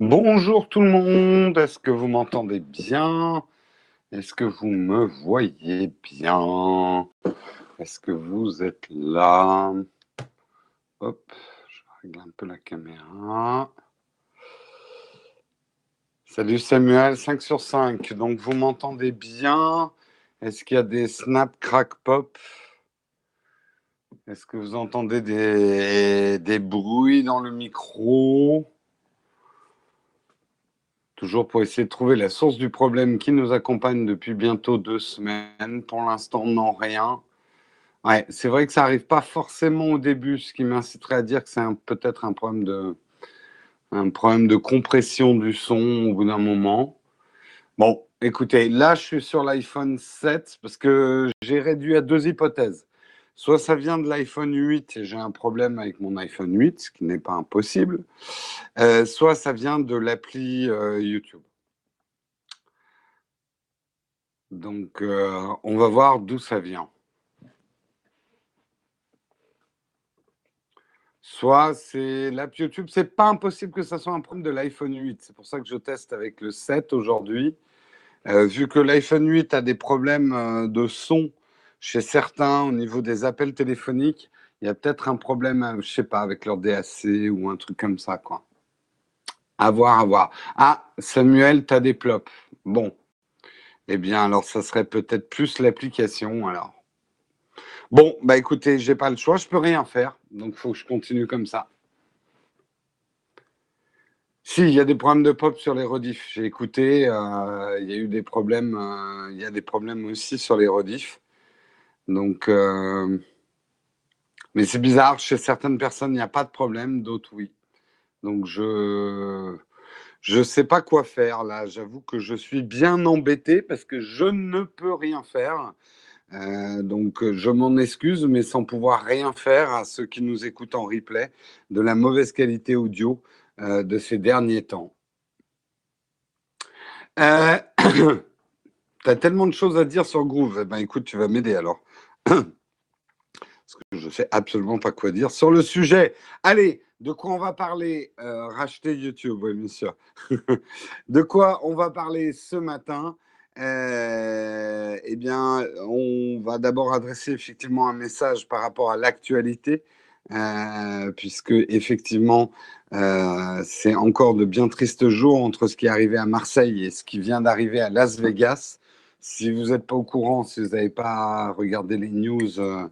Bonjour tout le monde, est-ce que vous m'entendez bien? Est-ce que vous me voyez bien? Est-ce que vous êtes là? Hop, je règle un peu la caméra. Salut Samuel, 5 sur 5. Donc vous m'entendez bien? Est-ce qu'il y a des snap, crack, pop? Est-ce que vous entendez des, des bruits dans le micro? Toujours pour essayer de trouver la source du problème qui nous accompagne depuis bientôt deux semaines. Pour l'instant, non, rien. Ouais, c'est vrai que ça n'arrive pas forcément au début, ce qui m'inciterait à dire que c'est peut-être un problème de un problème de compression du son au bout d'un moment. Bon, écoutez, là, je suis sur l'iPhone 7 parce que j'ai réduit à deux hypothèses. Soit ça vient de l'iPhone 8 et j'ai un problème avec mon iPhone 8, ce qui n'est pas impossible. Euh, soit ça vient de l'appli euh, YouTube. Donc, euh, on va voir d'où ça vient. Soit c'est l'app YouTube. C'est pas impossible que ça soit un problème de l'iPhone 8. C'est pour ça que je teste avec le 7 aujourd'hui. vu que l'iPhone 8 a des problèmes de son chez certains, au niveau des appels téléphoniques, il y a peut-être un problème, euh, je sais pas, avec leur DAC ou un truc comme ça, quoi. À voir, à voir. Ah, Samuel, tu as des plops. Bon. Eh bien, alors, ça serait peut-être plus l'application, alors. Bon, bah écoutez, j'ai pas le choix, je peux rien faire. Donc, il faut que je continue comme ça. Si, il y a des problèmes de pop sur les rediffs. J'ai écouté, euh, il y a eu des problèmes, euh, il y a des problèmes aussi sur les rediffs. Donc, euh, mais c'est bizarre, chez certaines personnes, il n'y a pas de problème, d'autres, oui. Donc, je je sais pas quoi faire là. J'avoue que je suis bien embêté parce que je ne peux rien faire. Euh, donc, je m'en excuse, mais sans pouvoir rien faire à ceux qui nous écoutent en replay de la mauvaise qualité audio euh, de ces derniers temps. Euh, tu as tellement de choses à dire sur Groove. Eh ben, écoute, tu vas m'aider alors. Parce que je ne sais absolument pas quoi dire sur le sujet. Allez, de quoi on va parler euh, Racheter YouTube, oui, bien sûr. de quoi on va parler ce matin euh, Eh bien, on va d'abord adresser effectivement un message par rapport à l'actualité. Euh, puisque effectivement, c'est encore de bien tristes jours entre ce qui est arrivé à Marseille et ce qui vient d'arriver à Las Vegas. Si vous n'êtes pas au courant, si vous n'avez pas regardé les news euh,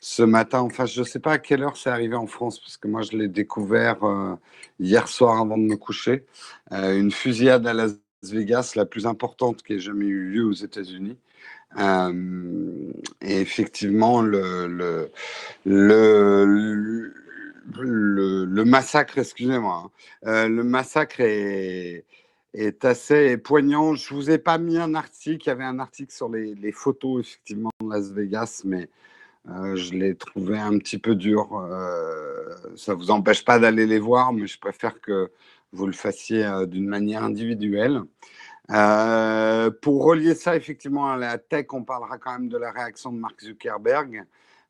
ce matin, enfin, je ne sais pas à quelle heure c'est arrivé en France, parce que moi, je l'ai découvert euh, hier soir avant de me coucher. Euh, une fusillade à Las Vegas, la plus importante qui ait jamais eu lieu aux États-Unis. et effectivement, le, massacre, excusez-moi, hein, le massacre est est assez poignant. Je vous ai pas mis un article. Il y avait un article sur les, photos effectivement de Las Vegas, mais euh, je l'ai trouvé un petit peu dur. Euh, ça vous empêche pas d'aller les voir, mais je préfère que vous le fassiez euh, d'une manière individuelle. pour relier ça effectivement à la tech, on parlera quand même de la réaction de Mark Zuckerberg.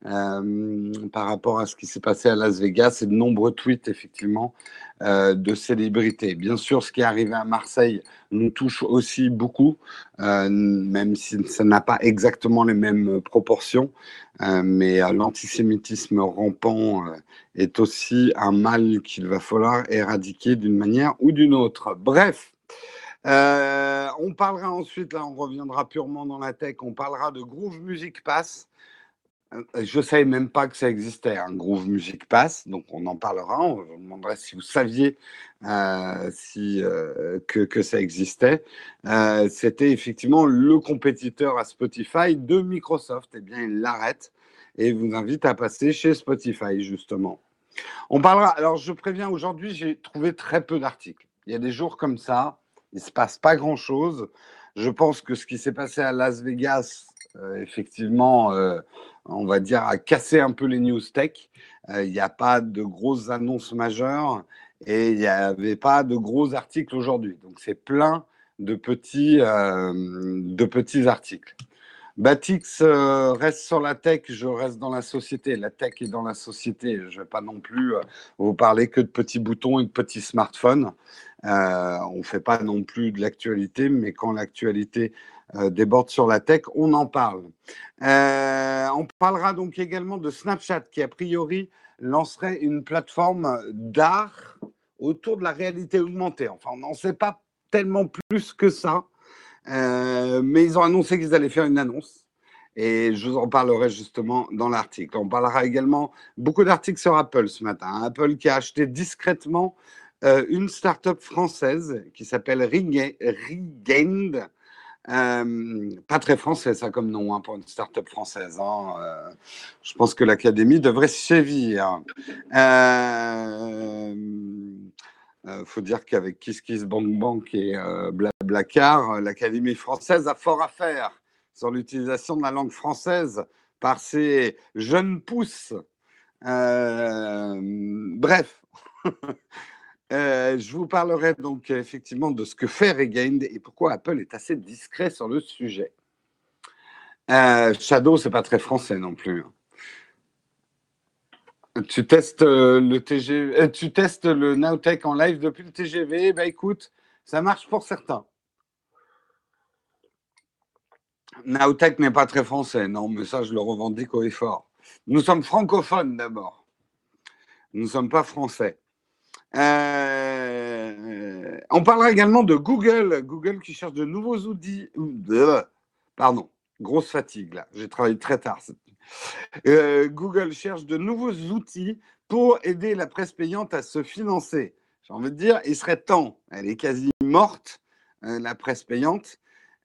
Euh, par rapport à ce qui s'est passé à Las Vegas et de nombreux tweets effectivement euh, de célébrités. Bien sûr, ce qui est arrivé à Marseille nous touche aussi beaucoup, euh, même si ça n'a pas exactement les mêmes proportions. mais l'antisémitisme rampant est aussi un mal qu'il va falloir éradiquer d'une manière ou d'une autre. Bref. on parlera ensuite, là on reviendra purement dans la tech, on parlera de Groove Music Pass, je ne savais même pas que ça existait, un Groove Music Pass, donc on en parlera. On vous demandera si vous saviez euh, si, euh, que, que, ça existait. C'était effectivement le compétiteur à Spotify de Microsoft. Eh bien, il l'arrête et vous invite à passer chez Spotify, justement. On parlera. Alors, je préviens, aujourd'hui, j'ai trouvé très peu d'articles. Il y a des jours comme ça, il ne se passe pas grand-chose. Je pense que ce qui s'est passé à Las Vegas, effectivement, on va dire, à casser un peu les news tech. Euh, il n'y a pas de grosses annonces majeures et il n'y avait pas de gros articles aujourd'hui. Donc c'est plein de petits, euh, de petits articles. Batix euh, reste sur la tech, je reste dans la société. La tech est dans la société. Je ne vais pas non plus vous parler que de petits boutons et de petits smartphones. Euh, on ne fait pas non plus de l'actualité, mais quand l'actualité euh, déborde sur la tech, on en parle. Euh, on parlera donc également de Snapchat qui, a priori, lancerait une plateforme d'art autour de la réalité augmentée. Enfin, on n'en sait pas tellement plus que ça, mais ils ont annoncé qu'ils allaient faire une annonce et je vous en parlerai justement dans l'article. On parlera également beaucoup d'articles sur Apple ce matin. Apple qui a acheté discrètement euh, une start-up française qui s'appelle Regained. Euh, pas très français, ça comme nom hein, pour une start-up française. Hein. Euh, je pense que l'académie devrait sévir. Il faut dire qu'avec KissKissBankBank et Blablacar, l'académie française a fort à faire sur l'utilisation de la langue française par ces jeunes pousses. Euh, bref, euh, je vous parlerai donc effectivement de ce que fait Regained et pourquoi Apple est assez discret sur le sujet. Euh, Shadow, c'est pas très français non plus. Hein. Tu testes le TGV, tu testes le Nowtech en live depuis le TGV. Bah écoute, ça marche pour certains. Naotech n'est pas très français, non, mais ça, je le revendique au effort. Nous sommes francophones d'abord. Nous ne sommes pas français. Euh, on parlera également de Google. Google qui cherche de nouveaux outils. Pardon, grosse fatigue là. J'ai travaillé très tard. Euh, Google cherche de nouveaux outils pour aider la presse payante à se financer. J'ai envie de dire, il serait temps. Elle est quasi morte, euh, la presse payante.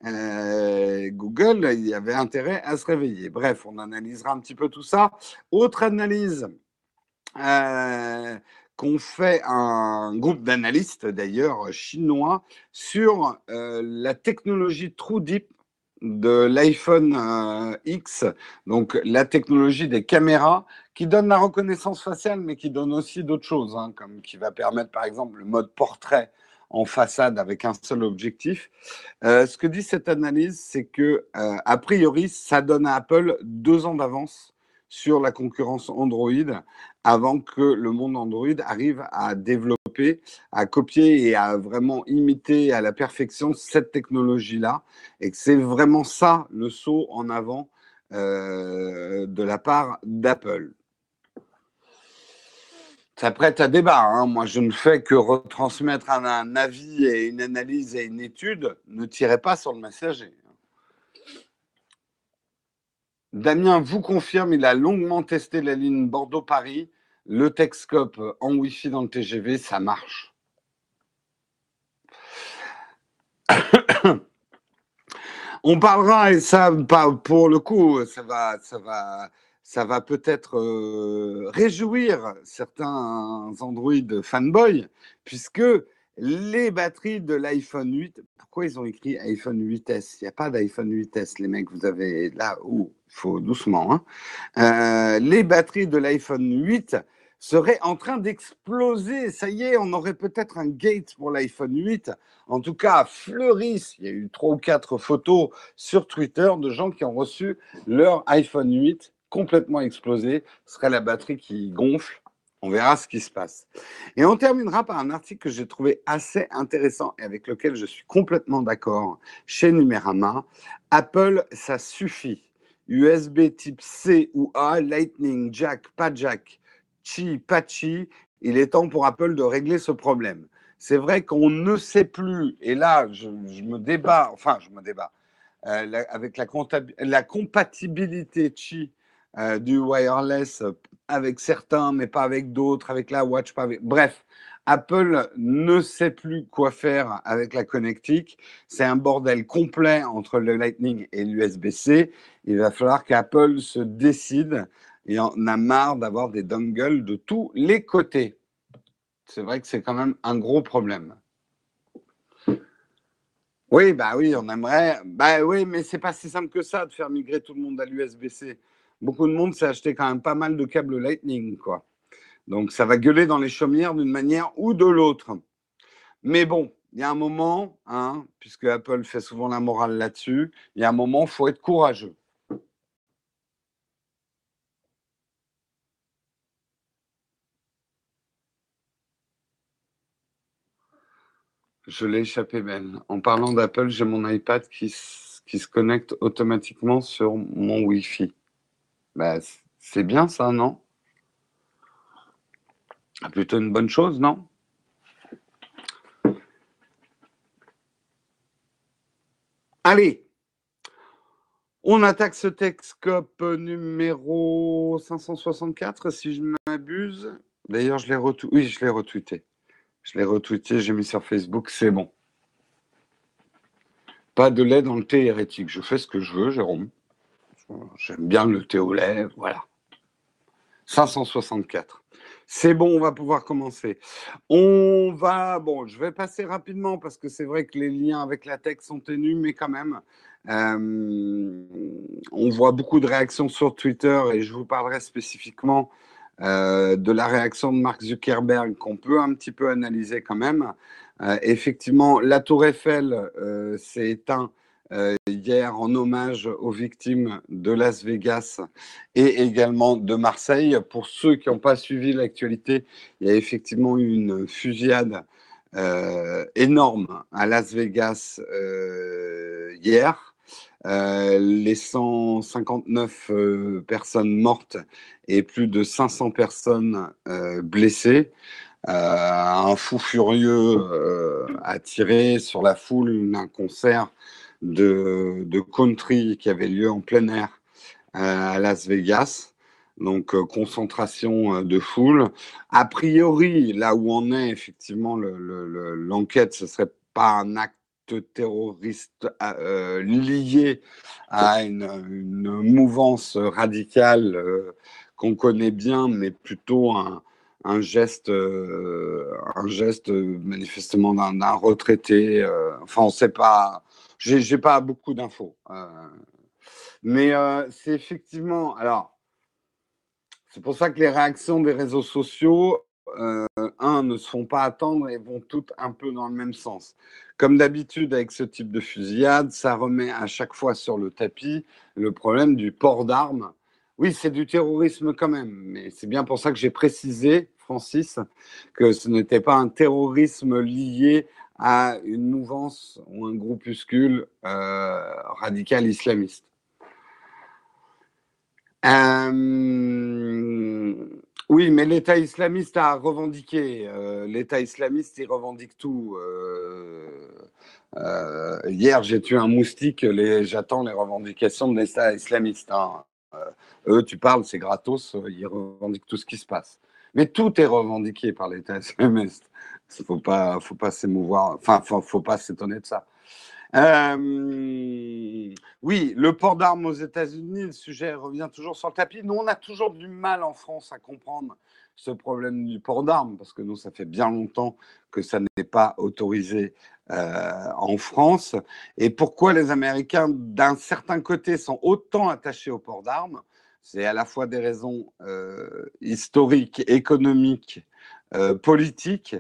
Euh, Google, il y avait intérêt à se réveiller. Bref, on analysera un petit peu tout ça. Autre analyse euh, qu'ont fait un groupe d'analystes, d'ailleurs chinois, sur euh, la technologie TrueDeep de l'iPhone X, donc la technologie des caméras qui donne la reconnaissance faciale, mais qui donne aussi d'autres choses, hein, comme qui va permettre par exemple le mode portrait en façade avec un seul objectif. Euh, ce que dit cette analyse, c'est que euh, a priori, ça donne à Apple deux ans d'avance sur la concurrence Android avant que le monde Android arrive à développer, à copier et à vraiment imiter à la perfection cette technologie-là, et que c'est vraiment ça le saut en avant euh, de la part d'Apple ça prête à débat. Hein. Moi, je ne fais que retransmettre un, avis et une analyse et une étude. Ne tirez pas sur le messager. Damien vous confirme, il a longuement testé la ligne Bordeaux-Paris. Le Texcope en Wi-Fi dans le TGV, ça marche. On parlera, et ça, pour le coup, ça va, peut-être euh, réjouir certains Android fanboys, puisque les batteries de l'iPhone 8, pourquoi ils ont écrit iPhone 8S Il n'y a pas d'iPhone 8S, les mecs, vous avez là où? Il faut doucement. Hein. Euh, les batteries de l'iPhone 8 seraient en train d'exploser. Ça y est, on aurait peut-être un gate pour l'iPhone 8. En tout cas, fleurissent. Il y a eu trois ou quatre photos sur Twitter de gens qui ont reçu leur iPhone 8 complètement explosé, ce serait la batterie qui gonfle. On verra ce qui se passe. Et on terminera par un article que j'ai trouvé assez intéressant et avec lequel je suis complètement d'accord chez Numérama. Apple, ça suffit. USB type C ou A, Lightning, Jack, pas Jack, Chi, pas Chi. Il est temps pour Apple de régler ce problème. C'est vrai qu'on ne sait plus, et là, je, me débat, enfin, je me débat, euh, avec la, la compatibilité Chi euh, du wireless avec certains, mais pas avec d'autres, avec la watch. Bref, Apple ne sait plus quoi faire avec la connectique. C'est un bordel complet entre le Lightning et l'USB-C. Il va falloir qu'Apple se décide et on a marre d'avoir des dongles de tous les côtés. C'est vrai que c'est quand même un gros problème. Oui, bah oui, on aimerait. Bah oui, mais c'est pas si simple que ça de faire migrer tout le monde à l'USB-C beaucoup de monde s'est acheté quand même pas mal de câbles Lightning, quoi. Donc ça va gueuler dans les chaumières d'une manière ou de l'autre. Mais bon, il y a un moment, hein, puisque Apple fait souvent la morale là-dessus, il y a un moment, il faut être courageux. Je l'ai échappé, Ben. En parlant d'Apple, j'ai mon iPad qui se connecte automatiquement sur mon Wi-Fi. Bah, c'est bien ça, non? Ah, Plutôt une bonne chose, non? Allez, on attaque ce Texcope numéro 564, si je m'abuse. D'ailleurs, je l'ai retweeté. Oui, je l'ai retweeté. Je l'ai retweeté, j'ai mis sur Facebook, c'est bon. Pas de lait dans le thé hérétique. Je fais ce que je veux, Jérôme. J'aime bien le thé au lait, voilà. 564. C'est bon, on va pouvoir commencer. On va, bon, je vais passer rapidement parce que c'est vrai que les liens avec la tech sont ténus, mais quand même, euh, on voit beaucoup de réactions sur Twitter et je vous parlerai spécifiquement euh, de la réaction de Mark Zuckerberg qu'on peut un petit peu analyser quand même. Euh, effectivement, la tour Eiffel s'est éteinte hier en hommage aux victimes de Las Vegas et également de Marseille. Pour ceux qui n'ont pas suivi l'actualité, il y a effectivement eu une fusillade énorme à Las Vegas hier. Euh, les 159 euh, personnes mortes et plus de 500 personnes euh, blessées. un fou furieux a tiré sur la foule d'un concert de, country qui avait lieu en plein air à Las Vegas. Donc, concentration de foule. A priori, là où on est, effectivement, l'enquête, le, ce serait pas un acte terroristes euh, liés à une, mouvance radicale euh, qu'on connaît bien, mais plutôt un, geste, euh, un geste manifestement d'un retraité. enfin, on ne sait pas. J'ai pas beaucoup d'infos. mais c'est effectivement. Alors, c'est pour ça que les réactions des réseaux sociaux euh, un, ne se font pas attendre et vont toutes un peu dans le même sens. Comme d'habitude avec ce type de fusillade, ça remet à chaque fois sur le tapis le problème du port d'armes. Oui, c'est du terrorisme quand même, mais c'est bien pour ça que j'ai précisé, Francis, que ce n'était pas un terrorisme lié à une mouvance ou un groupuscule euh, radical islamiste. Euh, oui, mais l'État islamiste a revendiqué. Euh, L'État islamiste, il revendique tout. Hier, j'ai tué un moustique. J'attends les revendications de l'État islamiste. Hein. eux, tu parles, c'est gratos. Ils revendiquent tout ce qui se passe. Mais tout est revendiqué par l'État islamiste. Il faut pas, faut pas s'émouvoir. Enfin, faut pas s'étonner de ça. Euh, oui, le port d'armes aux États-Unis, le sujet revient toujours sur le tapis. Nous, on a toujours du mal en France à comprendre ce problème du port d'armes, parce que nous, ça fait bien longtemps que ça n'est pas autorisé euh, en France. Et pourquoi les Américains, d'un certain côté, sont autant attachés au port d'armes? C'est à la fois des raisons euh, historiques, économiques, politiques,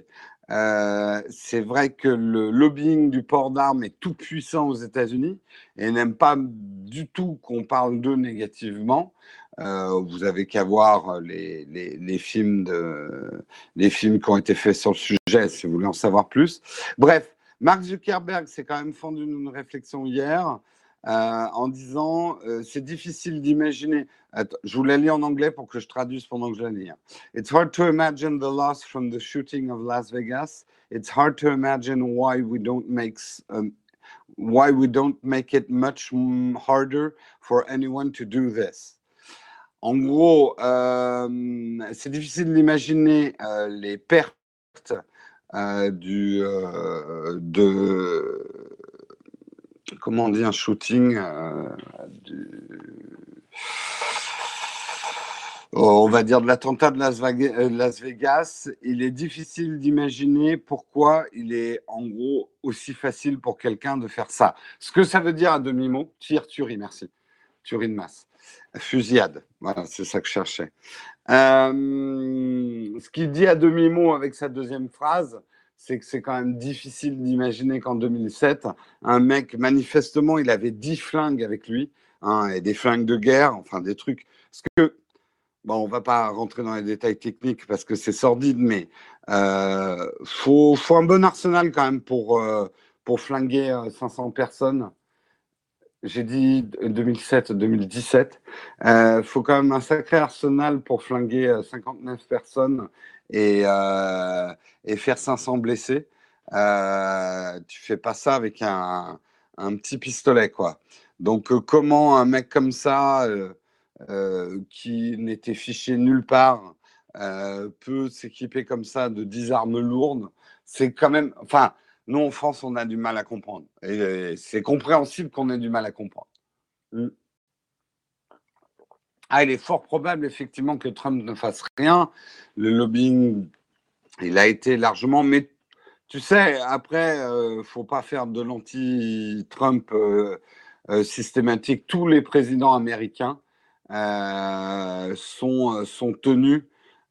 euh, c'est vrai que le lobbying du port d'armes est tout puissant aux États-Unis et n'aime pas du tout qu'on parle d'eux négativement. Euh, vous avez qu'à voir les, les, films de, les films qui ont été faits sur le sujet si vous voulez en savoir plus. Bref, Mark Zuckerberg s'est quand même fendu une réflexion hier euh, en disant euh, c'est difficile d'imaginer. Je vous la lis en anglais pour que je traduise pendant que je la lis. Hein. It's hard to imagine the loss from the shooting of Las Vegas. It's hard to imagine why we don't make um, why we don't make it much harder for anyone to do this. En gros, euh, c'est difficile d'imaginer euh, les pertes euh, du, euh, de, comment on dit, un shooting euh, on va dire de l'attentat de euh, Las Vegas, il est difficile d'imaginer pourquoi il est en gros aussi facile pour quelqu'un de faire ça. Ce que ça veut dire à demi-mot, tir, tuerie, merci. Tuerie de masse. Fusillade, voilà, c'est ça que je cherchais. Euh, ce qu'il dit à demi-mot avec sa deuxième phrase, c'est que c'est quand même difficile d'imaginer qu'en 2007, un mec, manifestement, il avait 10 flingues avec lui, hein, et des flingues de guerre, enfin des trucs. Parce que bon, on va pas rentrer dans les détails techniques parce que c'est sordide, mais euh, faut, faut un bon arsenal quand même pour, euh, pour flinguer 500 euh, personnes. J'ai dit 2007-2017. Il faut quand même un sacré arsenal pour flinguer 59 personnes et, et faire 500 blessés. tu fais pas ça avec un, un petit pistolet, quoi. Donc, comment un mec comme ça, qui n'était fiché nulle part, peut s'équiper comme ça de 10 armes lourdes? C'est quand même. Enfin, nous, en France, on a du mal à comprendre. Et c'est compréhensible qu'on ait du mal à comprendre. Mmh. Ah, il est fort probable, effectivement, que Trump ne fasse rien. Le lobbying, il a été largement. Mais tu sais, après, ne faut pas faire de l'anti-Trump euh, euh, systématique. Tous les présidents américains euh, sont, sont tenus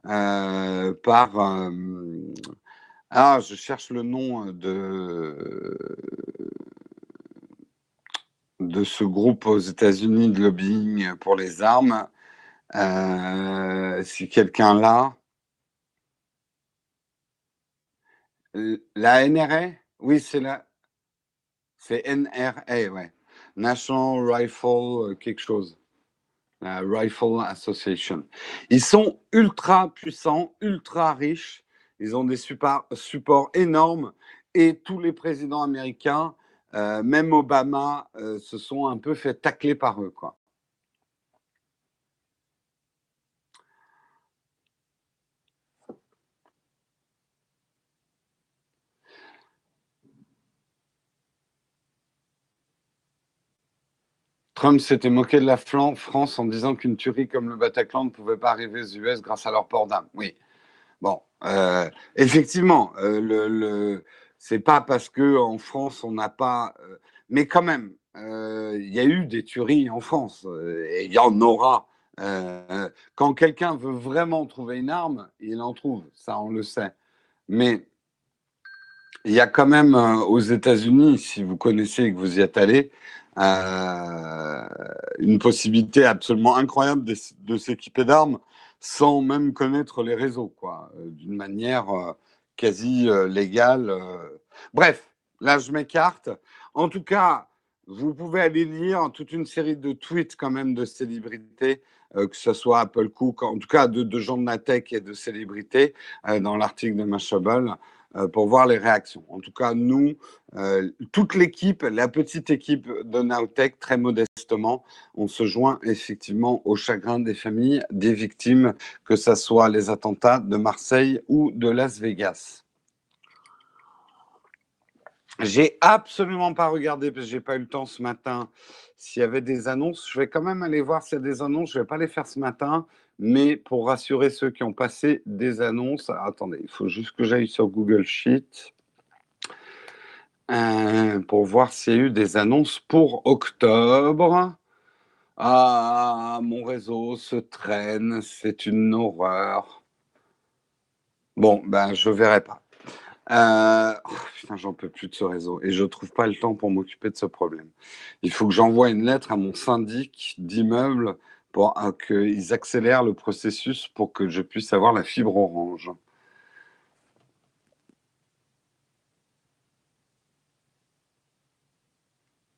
par ah, je cherche le nom de, de ce groupe aux États-Unis de lobbying pour les armes. Euh, si quelqu'un là. La NRA Oui, c'est la. C'est NRA, ouais. National Rifle quelque chose. La Rifle Association. Ils sont ultra puissants, ultra riches ils ont des supports énormes et tous les présidents américains, euh, même Obama, euh, se sont un peu fait tacler par eux. Quoi. Trump s'était moqué de la France en disant qu'une tuerie comme le Bataclan ne pouvait pas arriver aux US grâce à leur port d'âme. Oui. Bon, euh, effectivement, le c'est pas parce que en France on n'a pas, euh, mais quand même, il y a eu des tueries en France et il y en aura. quand quelqu'un veut vraiment trouver une arme, il en trouve, ça on le sait. Mais il y a quand même aux États-Unis, si vous connaissez et que vous y êtes allé, une possibilité absolument incroyable de s'équiper d'armes sans même connaître les réseaux, quoi, euh, d'une manière euh, quasi euh, légale. Bref, là, je m'écarte. En tout cas, vous pouvez aller lire toute une série de tweets quand même de célébrités, que ce soit Apple Cook, en tout cas de, gens de la tech et de célébrités, dans l'article de Mashable. Euh, pour voir les réactions. En tout cas, nous, euh, toute l'équipe, la petite équipe de Nowtech, très modestement, on se joint effectivement au chagrin des familles des victimes, que ce soit les attentats de Marseille ou de Las Vegas. J'ai absolument pas regardé parce que j'ai pas eu le temps ce matin s'il y avait des annonces. Je vais quand même aller voir s'il y a des annonces. Je vais pas les faire ce matin. Mais pour rassurer ceux qui ont passé des annonces, attendez, il faut juste que j'aille sur Google Sheet euh, pour voir s'il y a eu des annonces pour octobre. Ah, mon réseau se traîne, c'est une horreur. Bon, ben je verrai pas. Euh, oh, j'en peux plus de ce réseau et je trouve pas le temps pour m'occuper de ce problème. Il faut que j'envoie une lettre à mon syndic d'immeuble pour qu'ils accélèrent le processus pour que je puisse avoir la fibre orange.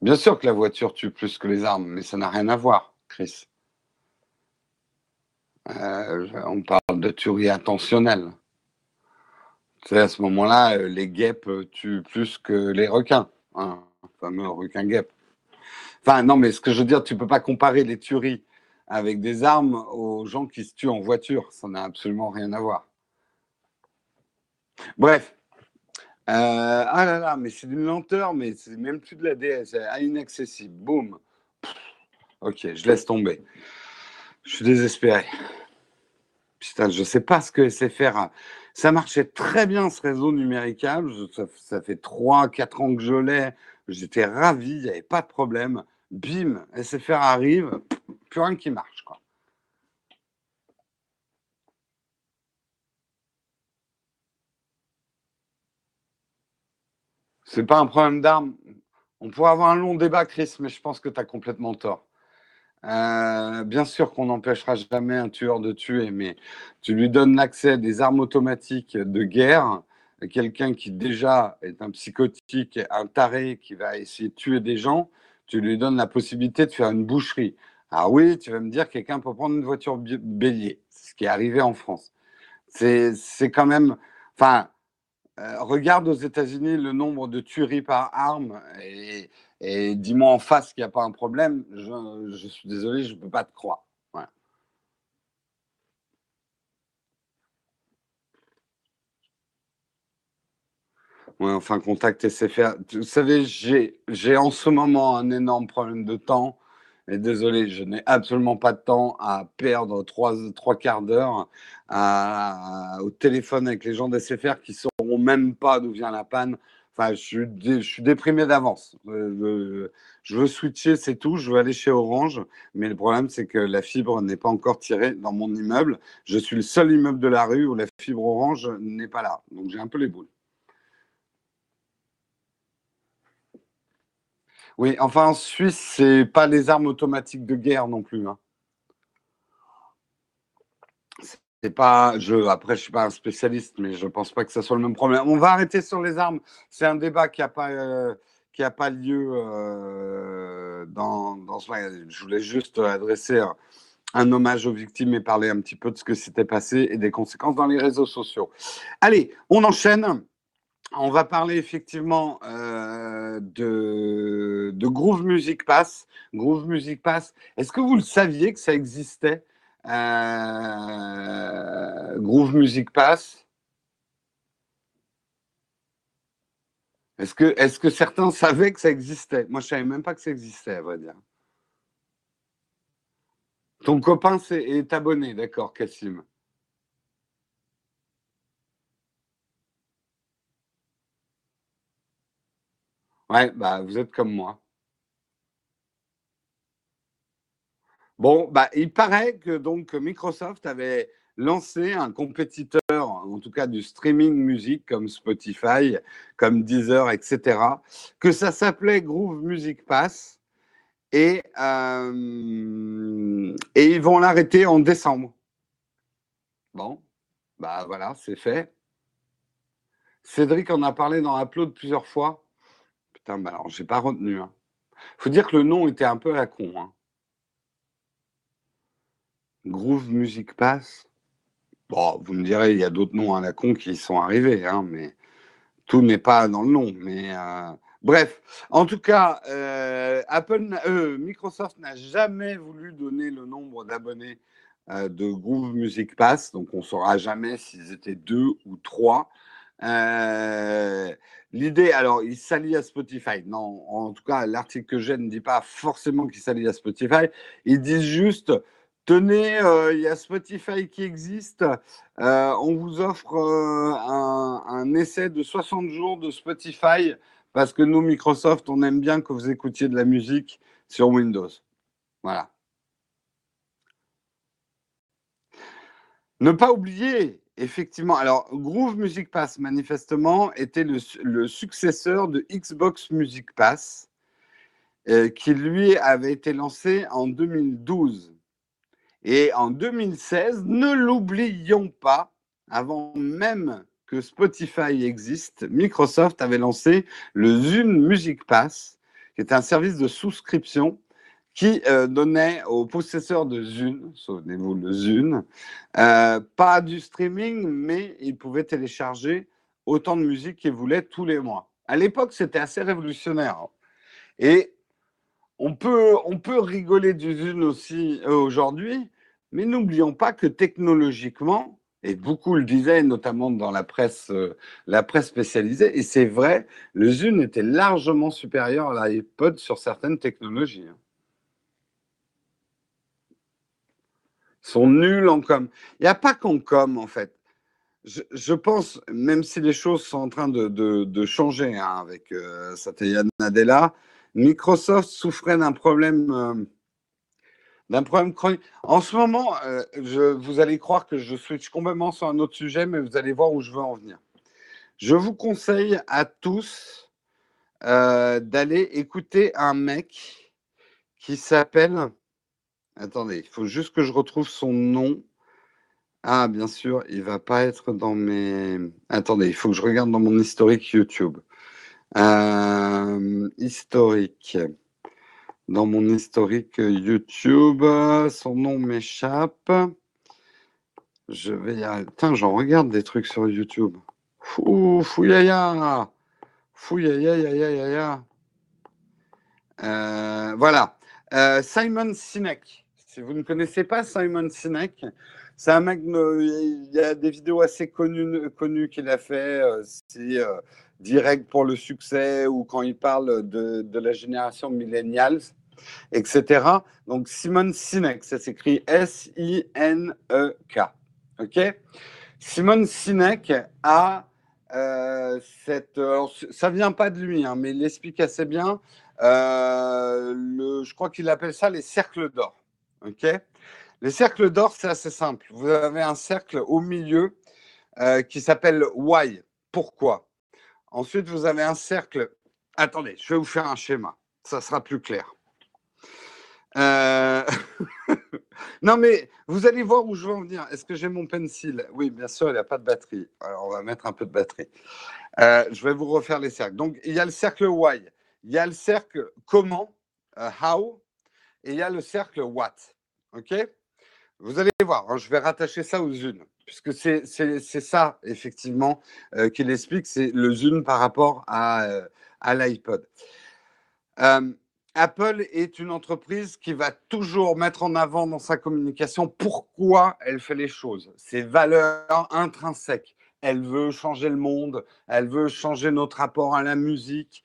Bien sûr que la voiture tue plus que les armes, mais ça n'a rien à voir, Chris. Euh, on parle de tuerie intentionnelle. Tu à ce moment-là, euh, les guêpes tuent plus que les requins, hein, fameux requin-guêpe. Enfin, non, mais ce que je veux dire, tu ne peux pas comparer les tueries avec des armes aux gens qui se tuent en voiture. Ça n'a absolument rien à voir. Bref. Euh, ah là là, mais c'est d'une lenteur, mais c'est même plus de la DS. Inaccessible. Boum. Ok, je laisse tomber. Je suis désespéré. Putain, je ne sais pas ce que c'est faire. Ça marchait très bien ce réseau numéricable. Ça, ça fait 3-4 ans que je l'ai. J'étais ravi, il n'y avait pas de problème. Bim, SFR arrive plus rien qui marche. Quoi. C'est pas un problème d'armes. On pourrait avoir un long débat, Chris, mais je pense que tu as complètement tort. Euh, bien sûr qu'on n'empêchera jamais un tueur de tuer, mais tu lui donnes l'accès à des armes automatiques de guerre, quelqu'un qui déjà est un psychotique, un taré qui va essayer de tuer des gens, tu lui donnes la possibilité de faire une boucherie. Ah oui, tu vas me dire, quelqu'un peut prendre une voiture bélier, ce qui est arrivé en France. C'est quand même, enfin, euh, regarde aux États-Unis le nombre de tueries par arme et, dis-moi en face qu'il n'y a pas un problème. Je, suis désolé, je ne peux pas te croire. Ouais. enfin, contact SFR. Vous savez, j'ai en ce moment un énorme problème de temps. Désolé, je n'ai absolument pas de temps à perdre trois, trois quarts d'heure au téléphone avec les gens d'SFR qui ne sauront même pas d'où vient la panne. Enfin, je suis, déprimé d'avance. Euh, je veux switcher, c'est tout. Je veux aller chez Orange. Mais le problème, c'est que la fibre n'est pas encore tirée dans mon immeuble. Je suis le seul immeuble de la rue où la fibre Orange n'est pas là. Donc, j'ai un peu les boules. Oui, enfin, en Suisse, c'est pas les armes automatiques de guerre non plus. Hein. Pas, je, après, je suis pas un spécialiste, mais je pense pas que ça soit le même problème. On va arrêter sur les armes. C'est un débat qui a pas, euh, pas lieu euh, dans, dans ce magazine. Je voulais juste adresser un, hommage aux victimes et parler un petit peu de ce que s'était passé et des conséquences dans les réseaux sociaux. Allez, on enchaîne. On va parler effectivement euh, de, Groove Music Pass. Groove Music Pass, est-ce que vous le saviez que ça existait euh, Groove Music Pass? Est-ce que, est que certains savaient que ça existait? Moi, je ne savais même pas que ça existait, à vrai dire. Ton copain est, abonné, d'accord, Cassim. Ouais, bah, vous êtes comme moi. Bon, bah, il paraît que donc Microsoft avait lancé un compétiteur, en tout cas du streaming musique comme Spotify, comme Deezer, etc., que ça s'appelait Groove Music Pass. Et, euh, et ils vont l'arrêter en décembre. Bon, bah voilà, c'est fait. Cédric en a parlé dans Upload plusieurs fois. Putain, bah alors j'ai pas retenu. Il hein. faut dire que le nom était un peu à la con. Hein. Groove Music Pass. Bon, vous me direz, il y a d'autres noms à la con qui sont arrivés, hein, mais tout n'est pas dans le nom. Mais euh, bref, en tout cas, euh, Apple, euh, Microsoft n'a jamais voulu donner le nombre d'abonnés de Groove Music Pass, donc on saura jamais s'ils étaient deux ou trois. L'idée, alors, il s'allie à Spotify. Non, en tout cas, l'article que j'ai ne dit pas forcément qu'il s'allie à Spotify. Ils disent juste Tenez, euh, il y a Spotify qui existe. Euh, on vous offre euh, un, essai de 60 jours de Spotify parce que nous, Microsoft, on aime bien que vous écoutiez de la musique sur Windows. Voilà. Ne pas oublier, effectivement, alors Groove Music Pass, manifestement, était le, successeur de Xbox Music Pass, qui lui avait été lancé en 2012. Et en 2016, ne l'oublions pas, avant même que Spotify existe, Microsoft avait lancé le Zune Music Pass, qui est un service de souscription qui euh, donnait aux possesseurs de Zune, souvenez-vous le Zune, euh, pas du streaming, mais ils pouvaient télécharger autant de musique qu'ils voulaient tous les mois. À l'époque, c'était assez révolutionnaire. Et on peut, on peut rigoler du Zune aussi euh, aujourd'hui, mais n'oublions pas que technologiquement, et beaucoup le disaient, notamment dans la presse, la presse spécialisée, et c'est vrai, le Zune était largement supérieur à l'iPod sur certaines technologies. Hein. Sont nuls en com. Il n'y a pas qu'en com, en fait. Je, pense, même si les choses sont en train de, changer hein, avec euh, Satya Nadella, Microsoft souffrait d'un problème. Euh, problème chronique. En ce moment, euh, je, vous allez croire que je switch complètement sur un autre sujet, mais vous allez voir où je veux en venir. Je vous conseille à tous euh, d'aller écouter un mec qui s'appelle Attendez, il faut juste que je retrouve son nom. Ah, bien sûr, il va pas être dans mes. Attendez, il faut que je regarde dans mon historique YouTube. Euh, historique. Dans mon historique YouTube, son nom m'échappe. Je vais y arriver. Putain, j'en regarde des trucs sur YouTube. Fou, fouillaya. Fouillaya, ya, ya, ya, ya. Euh, voilà. Euh, Simon Sinek. Si vous ne connaissez pas Simon Sinek, c'est un mec, euh, il y a des vidéos assez connues, connues qu'il a fait. c'est direct pour le succès ou quand il parle de, la génération millennials, etc. Donc Simon Sinek, ça s'écrit S-I-N-E-K. OK? Simon Sinek a euh, cette. Alors, ça vient pas de lui, hein, mais il l'explique assez bien. Euh, je crois qu'il appelle ça les cercles d'or. OK Les cercles d'or, c'est assez simple. Vous avez un cercle au milieu euh, qui s'appelle why. Pourquoi? Ensuite, vous avez un cercle. Attendez, je vais vous faire un schéma. Ça sera plus clair. Euh... non, mais vous allez voir où je veux en venir. Est-ce que j'ai mon pencil? Oui, bien sûr, il n'y a pas de batterie. Alors, on va mettre un peu de batterie. Euh, je vais vous refaire les cercles. Donc, il y a le cercle why, il y a le cercle comment, how, et il y a le cercle what. OK? Vous allez voir, hein, je vais rattacher ça aux unes, puisque c'est ça, effectivement, euh, qu'il explique, c'est le zoom par rapport à, à l'iPod. Apple est une entreprise qui va toujours mettre en avant dans sa communication pourquoi elle fait les choses, ses valeurs intrinsèques. Elle veut changer le monde, elle veut changer notre rapport à la musique.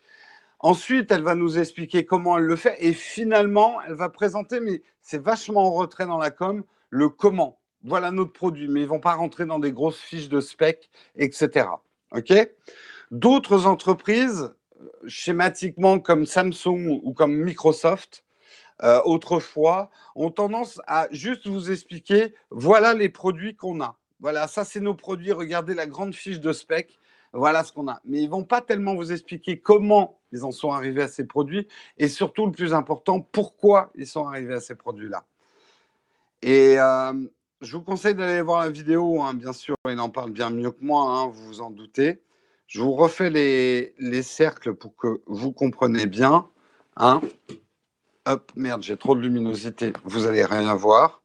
Ensuite, elle va nous expliquer comment elle le fait et finalement, elle va présenter, mais c'est vachement en retrait dans la com, le comment. Voilà notre produit, mais ils vont pas rentrer dans des grosses fiches de spec, etc. D'autres entreprises schématiquement comme Samsung ou comme Microsoft, euh, autrefois, ont tendance à juste vous expliquer, voilà les produits qu'on a. Voilà, ça c'est nos produits, regardez la grande fiche de spec, voilà ce qu'on a. Mais ils vont pas tellement vous expliquer comment ils en sont arrivés à ces produits et surtout le plus important, pourquoi ils sont arrivés à ces produits-là. Et euh, je vous conseille d'aller voir la vidéo, hein, bien sûr, il en parle bien mieux que moi, hein, vous vous en doutez. Je vous refais les, les cercles pour que vous compreniez bien. Hein. Hop, merde, j'ai trop de luminosité, vous n'allez rien voir.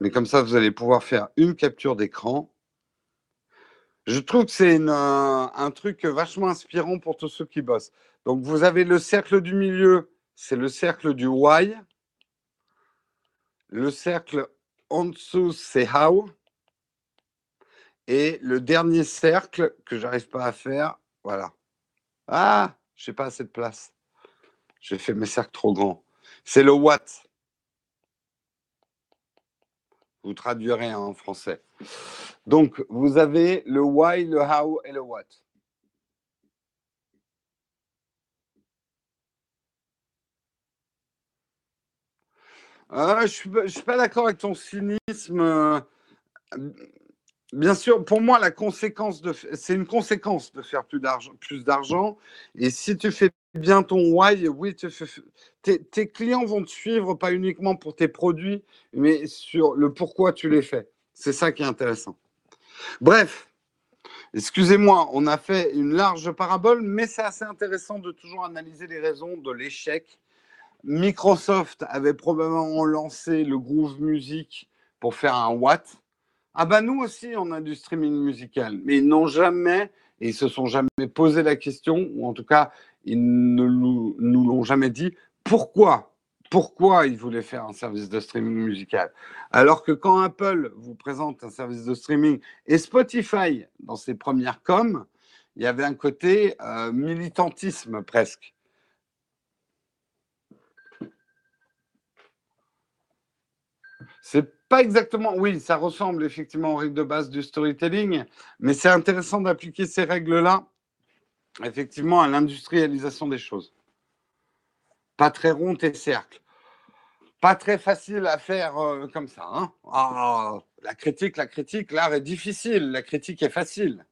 Mais comme ça, vous allez pouvoir faire une capture d'écran. Je trouve que c'est un truc vachement inspirant pour tous ceux qui bossent. Donc, vous avez le cercle du milieu, c'est le cercle du why. Le cercle en dessous, c'est how. Et le dernier cercle que j'arrive pas à faire, voilà. Ah, je n'ai pas assez de place. J'ai fait mes cercles trop grands. C'est le what. Vous traduirez en français. Donc, vous avez le why, le how et le what. Ah, je ne suis, pas d'accord avec ton cynisme. Bien sûr, pour moi, la conséquence de, c'est une conséquence de faire plus d'argent, plus d'argent. Et si tu fais bien ton why, oui, tes, clients vont te suivre pas uniquement pour tes produits, mais sur le pourquoi tu les fais. C'est ça qui est intéressant. Bref, excusez-moi, on a fait une large parabole, mais c'est assez intéressant de toujours analyser les raisons de l'échec. Microsoft avait probablement lancé le Groove Music pour faire un Watt ah bah nous aussi, on a du musical, mais ils n'ont jamais, et ils se sont jamais posé la question, ou en tout cas, ils ne nous, l'ont jamais dit, pourquoi pourquoi ils voulaient faire un service de streaming musical. Alors que quand Apple vous présente un service de streaming et Spotify dans ses premières coms, il y avait un côté euh, militantisme presque. C'est pas exactement, oui, ça ressemble effectivement aux règles de base du storytelling, mais c'est intéressant d'appliquer ces règles-là, effectivement, à l'industrialisation des choses. Pas très rond et cercle. Pas très facile à faire euh, comme ça. Hein. Ah, la critique, la critique, l'art est difficile, la critique est facile.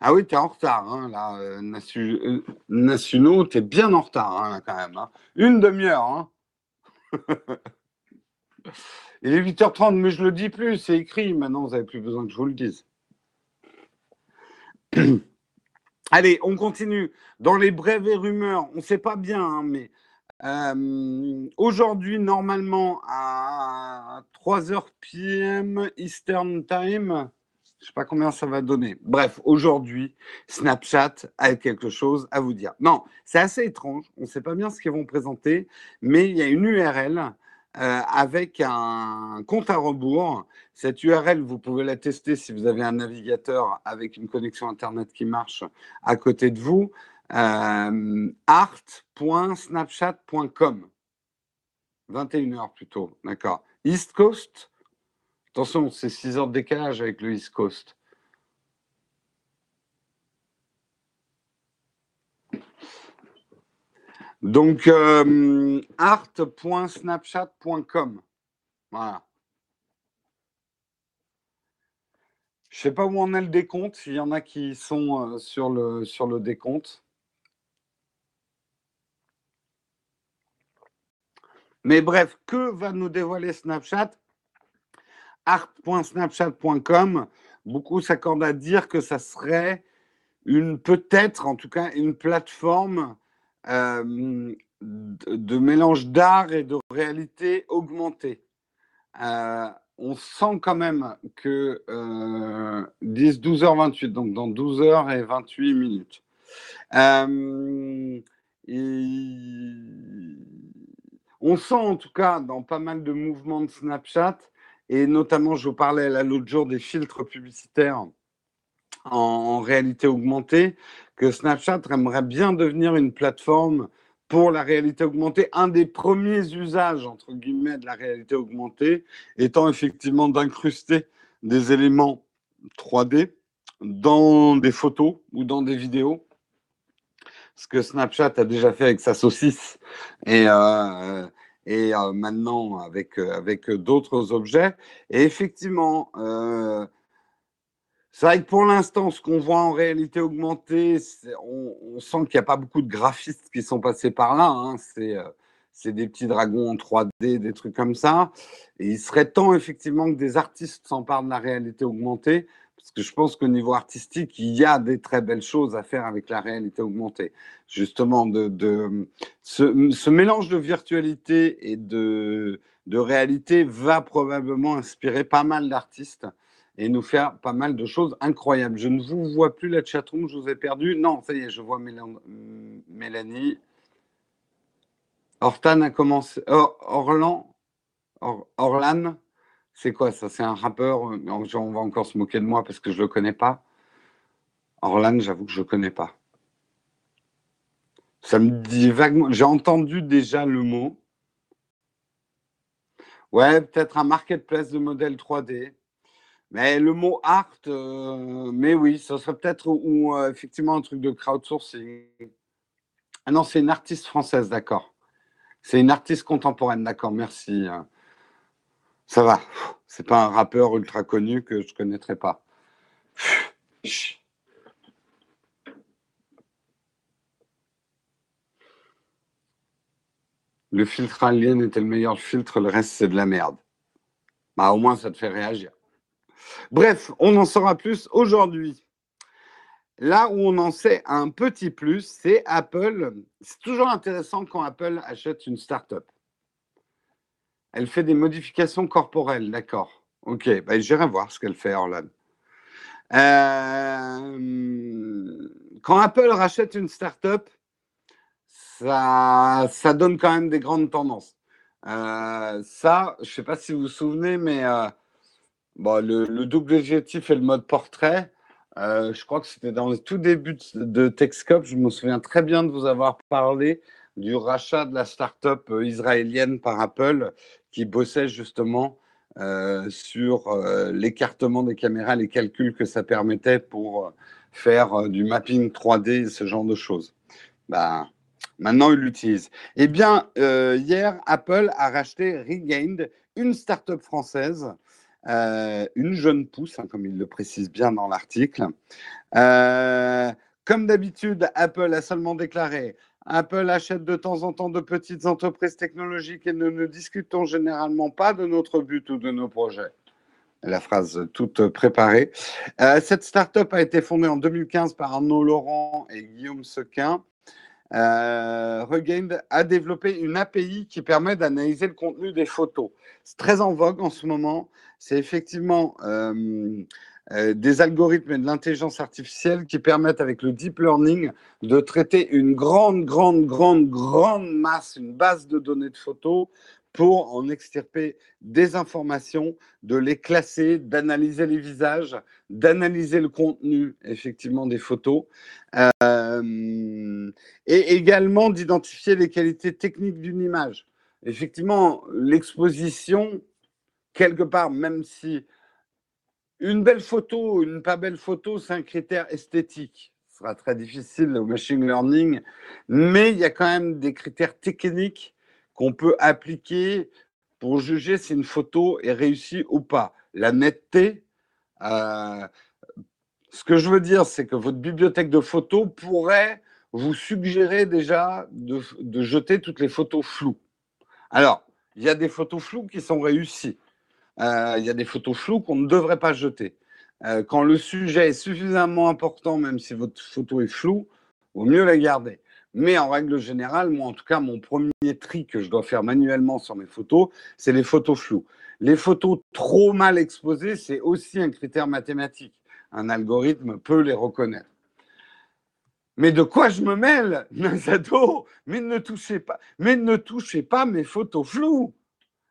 Ah oui, tu es en retard, hein, là, euh, euh, Nationaux, tu es bien en retard, hein, quand même. Une demi-heure. Hein. Il est 8h30, mais je le dis plus, c'est écrit. Maintenant, vous n'avez plus besoin que je vous le dise. Allez, on continue. Dans les brèves et rumeurs, on ne sait pas bien, hein, mais euh, aujourd'hui, normalement, à 3h PM Eastern Time, je ne sais pas combien ça va donner. Bref, aujourd'hui, Snapchat a quelque chose à vous dire. Non, c'est assez étrange. On ne sait pas bien ce qu'ils vont présenter, mais il y a une URL euh, avec un compte à rebours. Cette URL, vous pouvez la tester si vous avez un navigateur avec une connexion Internet qui marche à côté de vous. Euh, art.snapchat.com. 21h plutôt, d'accord. East Coast. Attention, c'est 6 heures de décalage avec le East Coast. Donc, euh, art.snapchat.com. Voilà. Je ne sais pas où on a le décompte, s'il y en a qui sont euh, sur, le, sur le décompte. Mais bref, que va nous dévoiler Snapchat? art.snapchat.com, beaucoup s'accordent à dire que ça serait une peut-être, en tout cas, une plateforme euh, de, mélange d'art et de réalité augmentée. Euh, on sent quand même que 10, 12h28, donc dans 12h et 28 minutes. Euh, on sent en tout cas dans pas mal de mouvements de Snapchat, et notamment je vous parlais l'autre jour des filtres publicitaires en, réalité augmentée, que Snapchat aimerait bien devenir une plateforme pour la réalité augmentée. Un des premiers usages, entre guillemets, de la réalité augmentée étant effectivement d'incruster des éléments 3D dans des photos ou dans des vidéos. Ce que Snapchat a déjà fait avec sa saucisse et, euh, et euh, maintenant avec, euh, avec d'autres objets. Et effectivement, c'est vrai que pour l'instant, ce qu'on voit en réalité augmentée, on, sent qu'il n'y a pas beaucoup de graphistes qui sont passés par là. Hein. Euh, c'est des petits dragons en 3D, des trucs comme ça. Et il serait temps effectivement que des artistes s'emparent de la réalité augmentée, parce que je pense qu'au niveau artistique, il y a des très belles choses à faire avec la réalité augmentée. Justement, ce, mélange de virtualité et de réalité va probablement inspirer pas mal d'artistes et nous faire pas mal de choses incroyables. Je ne vous vois plus la chatroom, je vous ai perdu. Non, ça y est, je vois Mélanie. Hortan a commencé. Orlan Orlan C'est quoi ça? C'est un rappeur On va encore se moquer de moi parce que je ne le connais pas. Orlan, j'avoue que je ne connais pas. Ça me dit vaguement. J'ai entendu déjà le mot. Ouais, peut-être un marketplace de modèles 3D. Mais le mot art, euh, mais oui, ça serait peut-être ou euh, effectivement un truc de crowdsourcing. Ah non, c'est une artiste française, d'accord. C'est une artiste contemporaine, d'accord, merci. Ça va. C'est pas un rappeur ultra connu que je connaîtrais pas. Le filtre alien était le meilleur filtre, le reste c'est de la merde. Bah, au moins ça te fait réagir. Bref, on en saura plus aujourd'hui. Là où on en sait un petit plus, c'est Apple. C'est toujours intéressant quand Apple achète une start-up. Elle fait des modifications corporelles, d'accord. Ok, ben, j'irai voir ce qu'elle fait, Orlan. Euh, quand Apple rachète une start-up, ça, ça donne quand même des grandes tendances. Euh, ça, je ne sais pas si vous vous souvenez, mais euh, Bon, le, double objectif et le mode portrait, euh, je crois que c'était dans le tout début de, Techscope. Je me souviens très bien de vous avoir parlé du rachat de la start-up euh, israélienne par Apple qui bossait justement euh, sur l'écartement des caméras, les calculs que ça permettait pour faire du mapping 3D, ce genre de choses. Bah, maintenant, ils l'utilisent. Eh bien, hier, Apple a racheté Regained, une start-up française euh, une jeune pousse, hein, comme il le précise bien dans l'article. Euh, comme d'habitude, Apple a seulement déclaré Apple achète de temps en temps de petites entreprises technologiques et nous ne discutons généralement pas de notre but ou de nos projets. La phrase toute préparée. Euh, cette startup a été fondée en 2015 par Arnaud Laurent et Guillaume Sequin. Euh, Regained a développé une API qui permet d'analyser le contenu des photos. C'est très en vogue en ce moment. C'est effectivement euh, euh, des algorithmes et de l'intelligence artificielle qui permettent avec le deep learning de traiter une grande, grande, grande, grande masse, une base de données de photos pour en extirper des informations, de les classer, d'analyser les visages, d'analyser le contenu effectivement des photos, euh, et également d'identifier les qualités techniques d'une image. Effectivement, l'exposition, quelque part, même si une belle photo, une pas belle photo, c'est un critère esthétique. Ce sera très difficile au machine learning, mais il y a quand même des critères techniques qu'on peut appliquer pour juger si une photo est réussie ou pas. La netteté, euh, ce que je veux dire, c'est que votre bibliothèque de photos pourrait vous suggérer déjà de, de jeter toutes les photos floues. Alors, il y a des photos floues qui sont réussies. Euh, il y a des photos floues qu'on ne devrait pas jeter. Euh, quand le sujet est suffisamment important, même si votre photo est floue, vaut mieux la garder. Mais en règle générale, moi en tout cas, mon premier tri que je dois faire manuellement sur mes photos, c'est les photos floues. Les photos trop mal exposées, c'est aussi un critère mathématique. Un algorithme peut les reconnaître. Mais de quoi je me mêle, Nazado? Mais ne touchez pas, mais ne touchez pas mes photos floues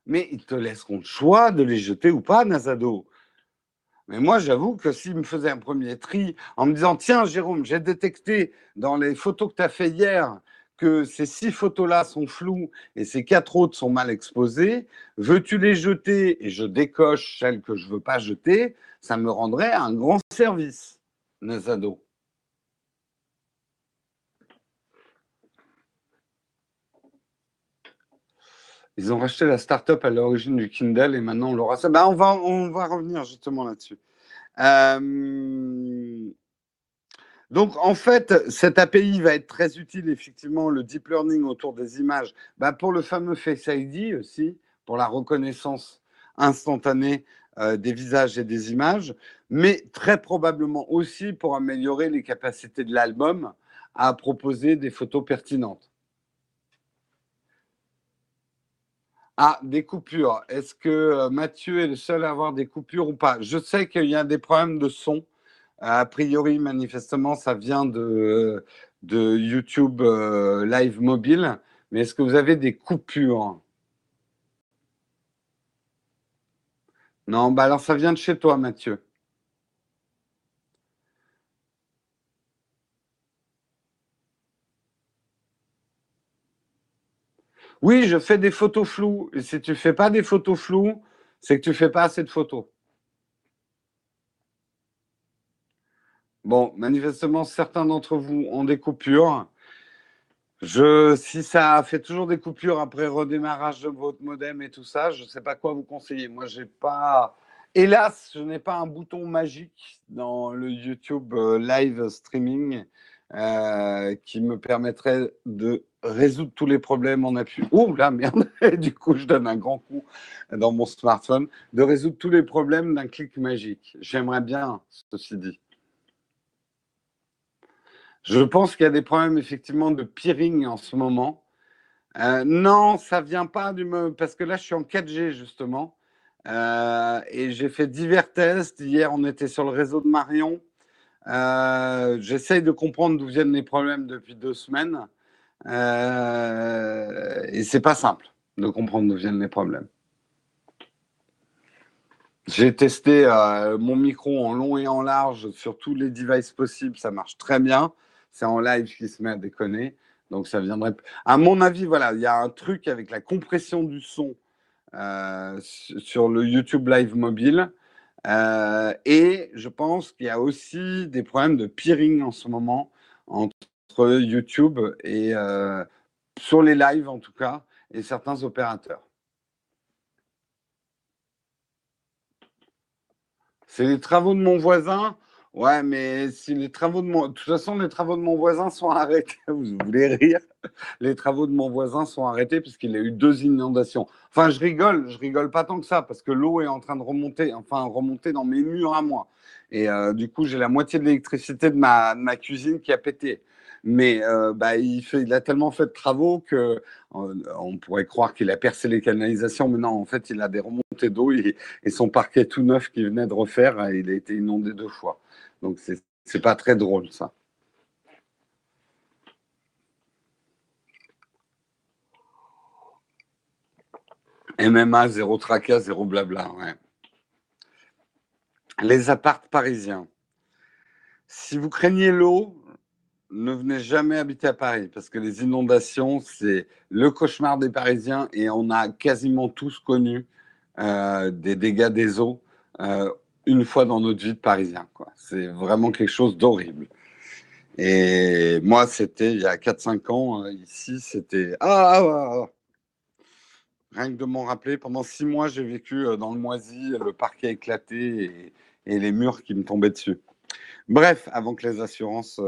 mais ils te laisseront le choix de les jeter ou pas, Nazado. Mais moi, j'avoue que s'ils me faisaient un premier tri en me disant Tiens, Jérôme, j'ai détecté dans les photos que tu as fait hier que ces six photos-là sont floues et ces quatre autres sont mal exposées, veux-tu les jeter? Et je décoche celles que je ne veux pas jeter, ça me rendrait un grand service, Nazado. Ils ont racheté la start-up à l'origine du Kindle et maintenant on l'aura ça. Ben, on, va, revenir justement là-dessus. Euh, donc, en fait, cette API va être très utile, effectivement, le deep learning autour des images, ben, pour le fameux Face ID aussi, pour la reconnaissance instantanée euh, des visages et des images, mais très probablement aussi pour améliorer les capacités de l'album à proposer des photos pertinentes. Ah, des coupures. Est-ce que euh, Mathieu est le seul à avoir des coupures ou pas? Je sais qu'il y a des problèmes de son. A priori, manifestement, ça vient de, de YouTube euh, Live Mobile. Mais est-ce que vous avez des coupures? Non, bah alors ça vient de chez toi, Mathieu. Oui, je fais des photos floues. Et si tu ne fais pas des photos floues, c'est que tu ne fais pas assez de photos. Bon, manifestement, certains d'entre vous ont des coupures. Si ça fait toujours des coupures après redémarrage de votre modem et tout ça, je ne sais pas quoi vous conseiller. Moi, j'ai pas. Hélas, je n'ai pas un bouton magique dans le YouTube euh, live streaming euh, qui me permettrait de résoudre tous les problèmes en appui. Ouh là, merde Du coup, je donne un grand coup dans mon smartphone. De résoudre tous les problèmes d'un clic magique. J'aimerais bien, ceci dit. Je pense qu'il y a des problèmes effectivement de peering en ce moment. Euh, non, ça vient pas du parce que là je suis en 4G justement euh, et j'ai fait divers tests. Hier, on était sur le réseau de Marion. Euh, j'essaye de comprendre d'où viennent les problèmes depuis deux semaines. Euh, et c'est pas simple de comprendre d'où viennent les problèmes. J'ai testé euh, mon micro en long et en large sur tous les devices possibles, ça marche très bien. C'est en live qui se met à déconner, donc ça viendrait. À mon avis, voilà, il y a un truc avec la compression du son sur le YouTube Live mobile euh, et je pense qu'il y a aussi des problèmes de peering en ce moment entre YouTube et euh, sur les lives en tout cas et certains opérateurs. C'est les travaux de mon voisin? Ouais, mais si les travaux de mon... De toute façon, les travaux de mon voisin sont arrêtés. Vous voulez rire? Les travaux de mon voisin sont arrêtés parce qu'il a eu deux inondations. Enfin, je rigole, je rigole pas tant que ça parce que l'eau est en train de remonter, enfin, remonter dans mes murs à moi. Et euh, du coup, j'ai la moitié de l'électricité de ma, cuisine qui a pété. Mais euh, bah, il, a tellement fait de travaux que euh, on pourrait croire qu'il a percé les canalisations, mais non, en fait, il a des remontées d'eau et, et, son parquet tout neuf qu'il venait de refaire, il a été inondé deux fois. Donc, c'est pas très drôle, ça. MMA, zéro tracas, zéro blabla, ouais. Les appartes parisiens. Si vous craignez l'eau, ne venez jamais habiter à Paris parce que les inondations, c'est le cauchemar des Parisiens et on a quasiment tous connu euh, des dégâts des eaux euh, une fois dans notre vie de Parisien. C'est vraiment quelque chose d'horrible. Et moi, c'était il y a 4-5 ans, euh, ici, c'était... Ah, ah, ah, ah, Rien que de m'en rappeler, pendant 6 mois, j'ai vécu dans le moisi, le parquet éclaté et, et, les murs qui me tombaient dessus. Bref, avant que les assurances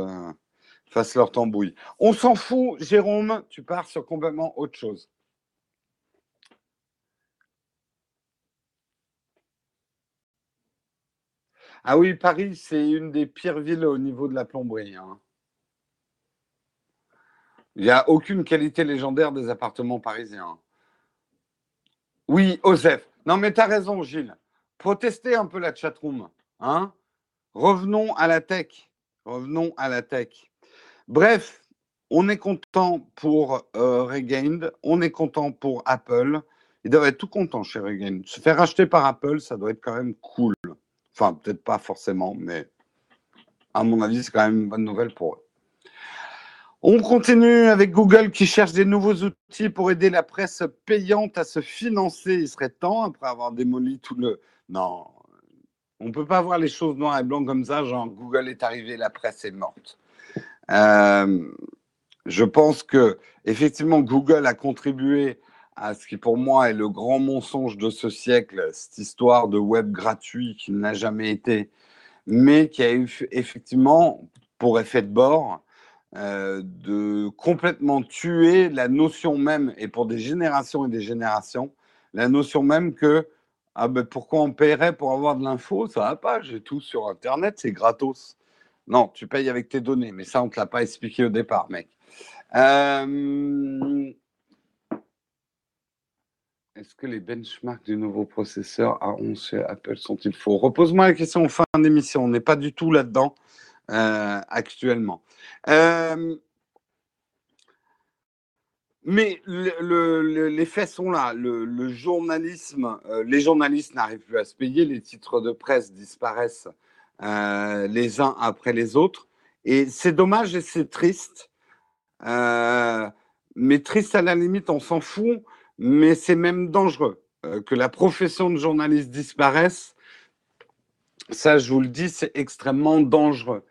fassent leur tambouille. On s'en fout, Jérôme, tu pars sur complètement autre chose. Ah oui, Paris, c'est une des pires villes au niveau de la plomberie. Hein. Il n'y a aucune qualité légendaire des appartements parisiens. Oui, Osef. Non, mais tu as raison, Gilles. Protestez un peu la chatroom. Hein Revenons à la tech. Revenons à la tech. Bref, on est content pour euh, Regained, on est content pour Apple. Ils doivent être tout contents chez Regained. Se faire acheter par Apple, ça doit être quand même cool. Enfin, peut-être pas forcément, mais à mon avis, c'est quand même une bonne nouvelle pour eux. On continue avec Google qui cherche des nouveaux outils pour aider la presse payante à se financer. Il serait temps, après avoir démoli tout le... Non, on ne peut pas voir les choses noir et blanc comme ça, genre Google est arrivé, la presse est morte. Euh, je pense que effectivement Google a contribué à ce qui pour moi est le grand mensonge de ce siècle, cette histoire de web gratuit qui n'a jamais été, mais qui a eu effectivement pour effet de bord euh, de complètement tuer la notion même, et pour des générations et des générations, la notion même que ah ben pourquoi on paierait pour avoir de l'info? Ça va pas, j'ai tout sur Internet, c'est gratos. Non, tu payes avec tes données, mais ça, on ne te l'a pas expliqué au départ, mec. Euh, est-ce que les benchmarks du nouveau processeur A11 chez Apple sont-ils faux? Repose-moi la question en fin d'émission. On n'est pas du tout là-dedans euh, actuellement. Euh, mais les faits sont là. Le, journalisme, les journalistes n'arrivent plus à se payer, les titres de presse disparaissent euh, les uns après les autres. Et c'est dommage et c'est triste. Euh, mais triste à la limite, on s'en fout, mais c'est même dangereux euh, que la profession de journaliste disparaisse. Ça, je vous le dis, c'est extrêmement dangereux.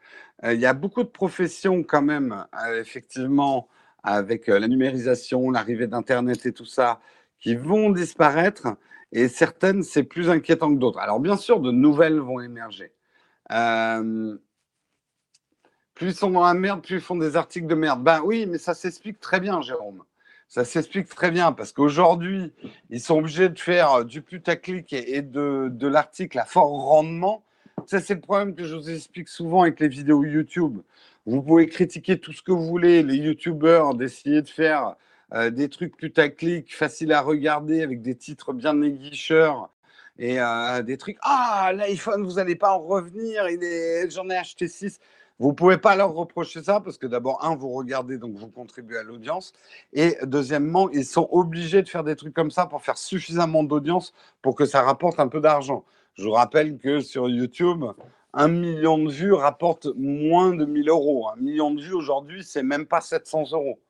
Il y a beaucoup de professions quand même, effectivement, avec la numérisation, l'arrivée d'Internet et tout ça, qui vont disparaître. Et certaines, c'est plus inquiétant que d'autres. Alors, bien sûr, de nouvelles vont émerger. Euh, plus ils sont dans la merde, plus ils font des articles de merde. Ben oui, mais ça s'explique très bien, Jérôme. Ça s'explique très bien parce qu'aujourd'hui, ils sont obligés de faire du putaclic et, de l'article à fort rendement. Ça, c'est le problème que je vous explique souvent avec les vidéos YouTube. Vous pouvez critiquer tout ce que vous voulez, les YouTubeurs, d'essayer de faire euh, des trucs putaclic, faciles à regarder, avec des titres bien aiguicheurs, et euh, des trucs. Ah, l'iPhone, vous n'allez pas en revenir, j'en ai acheté 6. Vous ne pouvez pas leur reprocher ça parce que d'abord, un, vous regardez, donc vous contribuez à l'audience. Et deuxièmement, ils sont obligés de faire des trucs comme ça pour faire suffisamment d'audience pour que ça rapporte un peu d'argent. Je vous rappelle que sur YouTube, un million de vues rapporte moins de 1000 euros. Un million de vues aujourd'hui, c'est même pas 700 euros.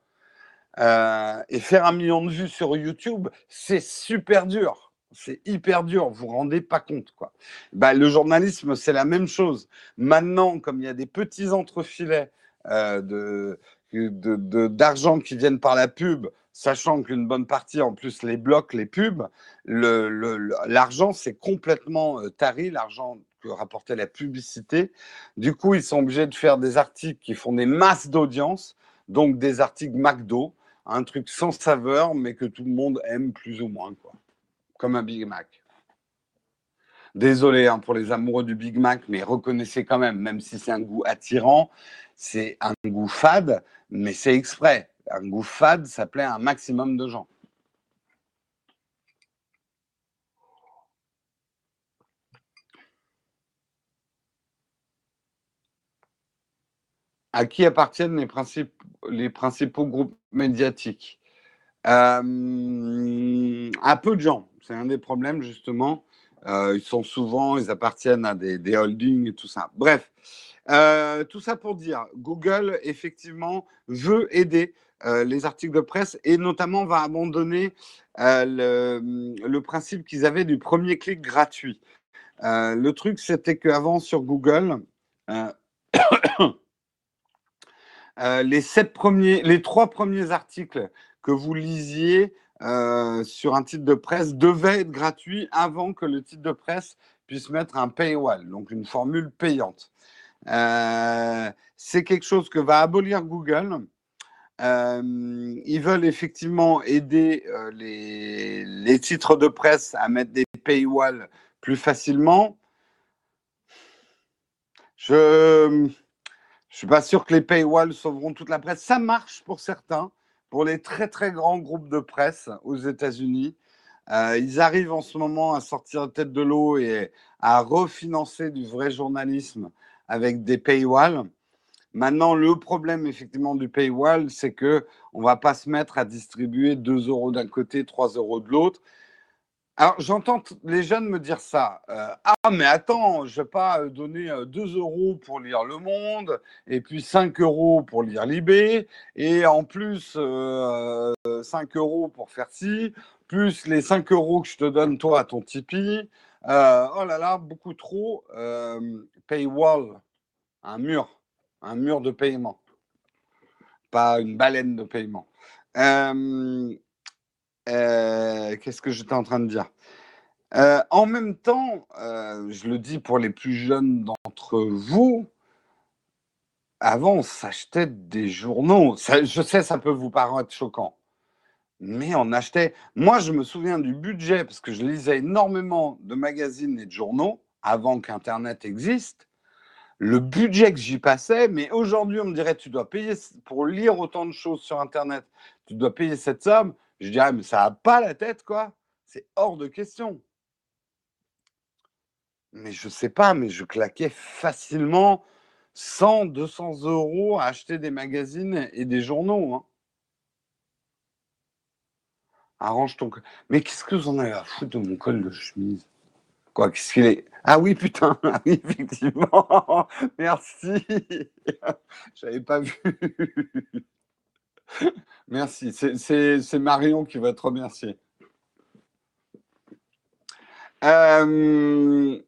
Euh, et faire un million de vues sur YouTube, c'est super dur c'est hyper dur, vous vous rendez pas compte. Quoi. Bah, le journalisme, c'est la même chose. Maintenant, comme il y a des petits entrefilets euh, d'argent qui viennent par la pub, sachant qu'une bonne partie en plus les blocs, les pubs, l'argent c'est complètement euh, tari, l'argent que rapportait la publicité. Du coup, ils sont obligés de faire des articles qui font des masses d'audience, donc des articles McDo, un truc sans saveur, mais que tout le monde aime plus ou moins. Comme un Big Mac. Désolé hein, pour les amoureux du Big Mac, mais reconnaissez quand même, même si c'est un goût attirant, c'est un goût fade, mais c'est exprès. Un goût fade, ça plaît un maximum de gens. À qui appartiennent les, les principaux groupes médiatiques? Euh, À peu de gens. C'est un des problèmes, justement. Euh, ils sont souvent, ils appartiennent à des, holdings et tout ça. Bref, euh, tout ça pour dire, Google, effectivement, veut aider les articles de presse et notamment va abandonner le, le, principe qu'ils avaient du premier clic gratuit. le truc, c'était qu'avant, sur Google, Euh, les sept premiers, les trois premiers articles que vous lisiez euh, sur un titre de presse devaient être gratuits avant que le titre de presse puisse mettre un paywall, donc une formule payante. Euh, c'est quelque chose que va abolir Google. Ils veulent effectivement aider les, les, titres de presse à mettre des paywalls plus facilement. Je je suis pas sûr que les paywalls sauveront toute la presse. Ça marche pour certains, pour les très très grands groupes de presse aux États-Unis. Euh, ils arrivent en ce moment à sortir tête de l'eau et à refinancer du vrai journalisme avec des paywalls. Maintenant, le problème effectivement du paywall, c'est que on va pas se mettre à distribuer 2 euros d'un côté, 3 euros de l'autre. Alors, j'entends les jeunes me dire ça. Euh, ah, mais attends, je ne vais pas euh, donner 2 euh, euros pour lire Le Monde, et puis 5 euros pour lire Libé, et en plus 5 euros pour faire ci, plus les 5 euros que je te donne toi à ton Tipeee. oh là là, beaucoup trop. paywall, un mur, un mur de paiement, pas une baleine de paiement. Euh, qu'est-ce que j'étais en train de dire? Euh, En même temps, euh, je le dis pour les plus jeunes d'entre vous, avant, on s'achetait des journaux. je sais, ça peut vous paraître choquant. Mais on achetait. Moi, je me souviens du budget, parce que je lisais énormément de magazines et de journaux avant qu'Internet existe. Le budget que j'y passais, mais aujourd'hui, on me dirait, tu dois payer pour lire autant de choses sur Internet, tu dois payer cette somme. Je dirais, mais ça n'a pas la tête, quoi. C'est hors de question. Mais je sais pas, mais je claquais facilement 100, 200 euros à acheter des magazines et des journaux. Hein. Arrange ton. Mais qu'est-ce que vous en avez à foutre de mon col de chemise? Quoi, qu'est-ce qu'il est? Ah oui, putain, ah oui, effectivement. Merci. J'avais pas vu. Merci. C'est Marion qui va te remercier. Euh,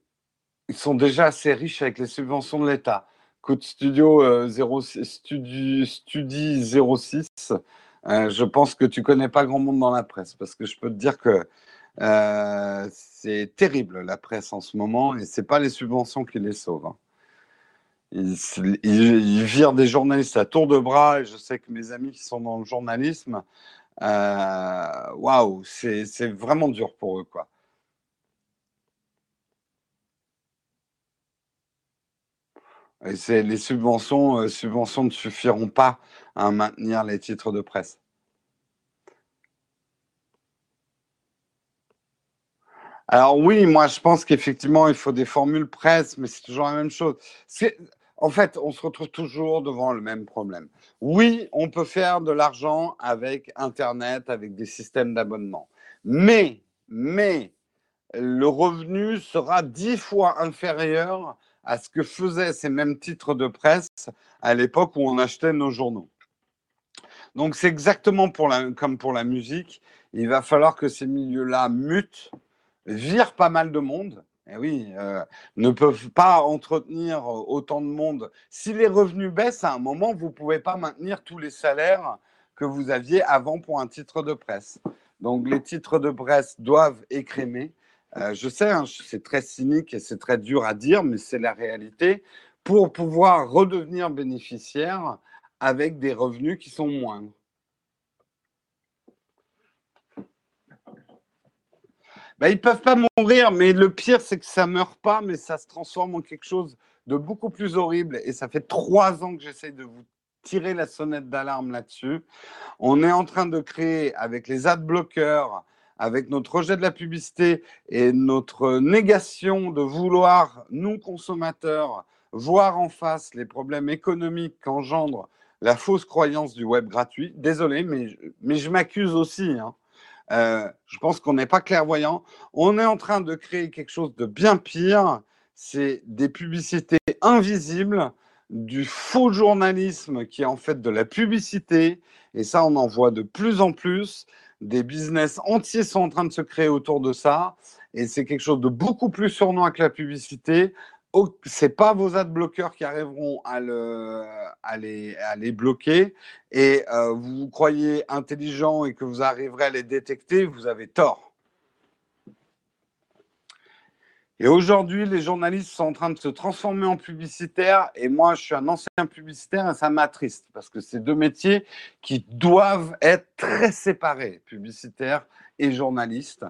ils sont déjà assez riches avec les subventions de l'État. Code Studio, 06, euh, Studi, Studi 06, euh, je pense que tu connais pas grand monde dans la presse parce que je peux te dire que c'est terrible la presse en ce moment et c'est pas les subventions qui les sauvent. Hein. Ils, virent des journalistes à tour de bras et je sais que mes amis qui sont dans le journalisme, euh, waouh, c'est vraiment dur pour eux. quoi. Les subventions, euh, subventions ne suffiront pas à maintenir les titres de presse. Alors oui, moi je pense qu'effectivement il faut des formules presse, mais c'est toujours la même chose. En fait, on se retrouve toujours devant le même problème. Oui, on peut faire de l'argent avec Internet, avec des systèmes d'abonnement. Mais, mais, le revenu sera dix fois inférieur à ce que faisaient ces mêmes titres de presse à l'époque où on achetait nos journaux. Donc c'est exactement comme pour la musique. Il va falloir que ces milieux-là mutent, virent pas mal de monde eh oui, euh, ne peuvent pas entretenir autant de monde. Si les revenus baissent, à un moment, vous ne pouvez pas maintenir tous les salaires que vous aviez avant pour un titre de presse. Donc les titres de presse doivent écrémer. euh, je sais, hein, c'est très cynique et c'est très dur à dire, mais c'est la réalité, pour pouvoir redevenir bénéficiaire avec des revenus qui sont moindres. Ben, ils peuvent pas mourir, mais le pire, c'est que ça meurt pas, mais ça se transforme en quelque chose de beaucoup plus horrible. Et ça fait trois ans que j'essaie de vous tirer la sonnette d'alarme là-dessus. On est en train de créer avec les ad bloqueurs, avec notre rejet de la publicité et notre négation de vouloir, nous consommateurs, voir en face les problèmes économiques qu'engendre la fausse croyance du web gratuit. Désolé, mais, mais je m'accuse aussi. Hein. Euh, je pense qu'on n'est pas clairvoyant. On est en train de créer quelque chose de bien pire. C'est des publicités invisibles du faux journalisme qui est en fait de la publicité. Et ça, on en voit de plus en plus. Des business entiers sont en train de se créer autour de ça. Et c'est quelque chose de beaucoup plus surnois que la publicité. Ce n'est pas vos ad bloqueurs qui arriveront à les, bloquer. Et euh, vous vous croyez intelligent et que vous arriverez à les détecter, vous avez tort. Et aujourd'hui, les journalistes sont en train de se transformer en publicitaires. Et moi, je suis un ancien publicitaire et ça m'attriste parce que c'est deux métiers qui doivent être très séparés, publicitaire et journaliste.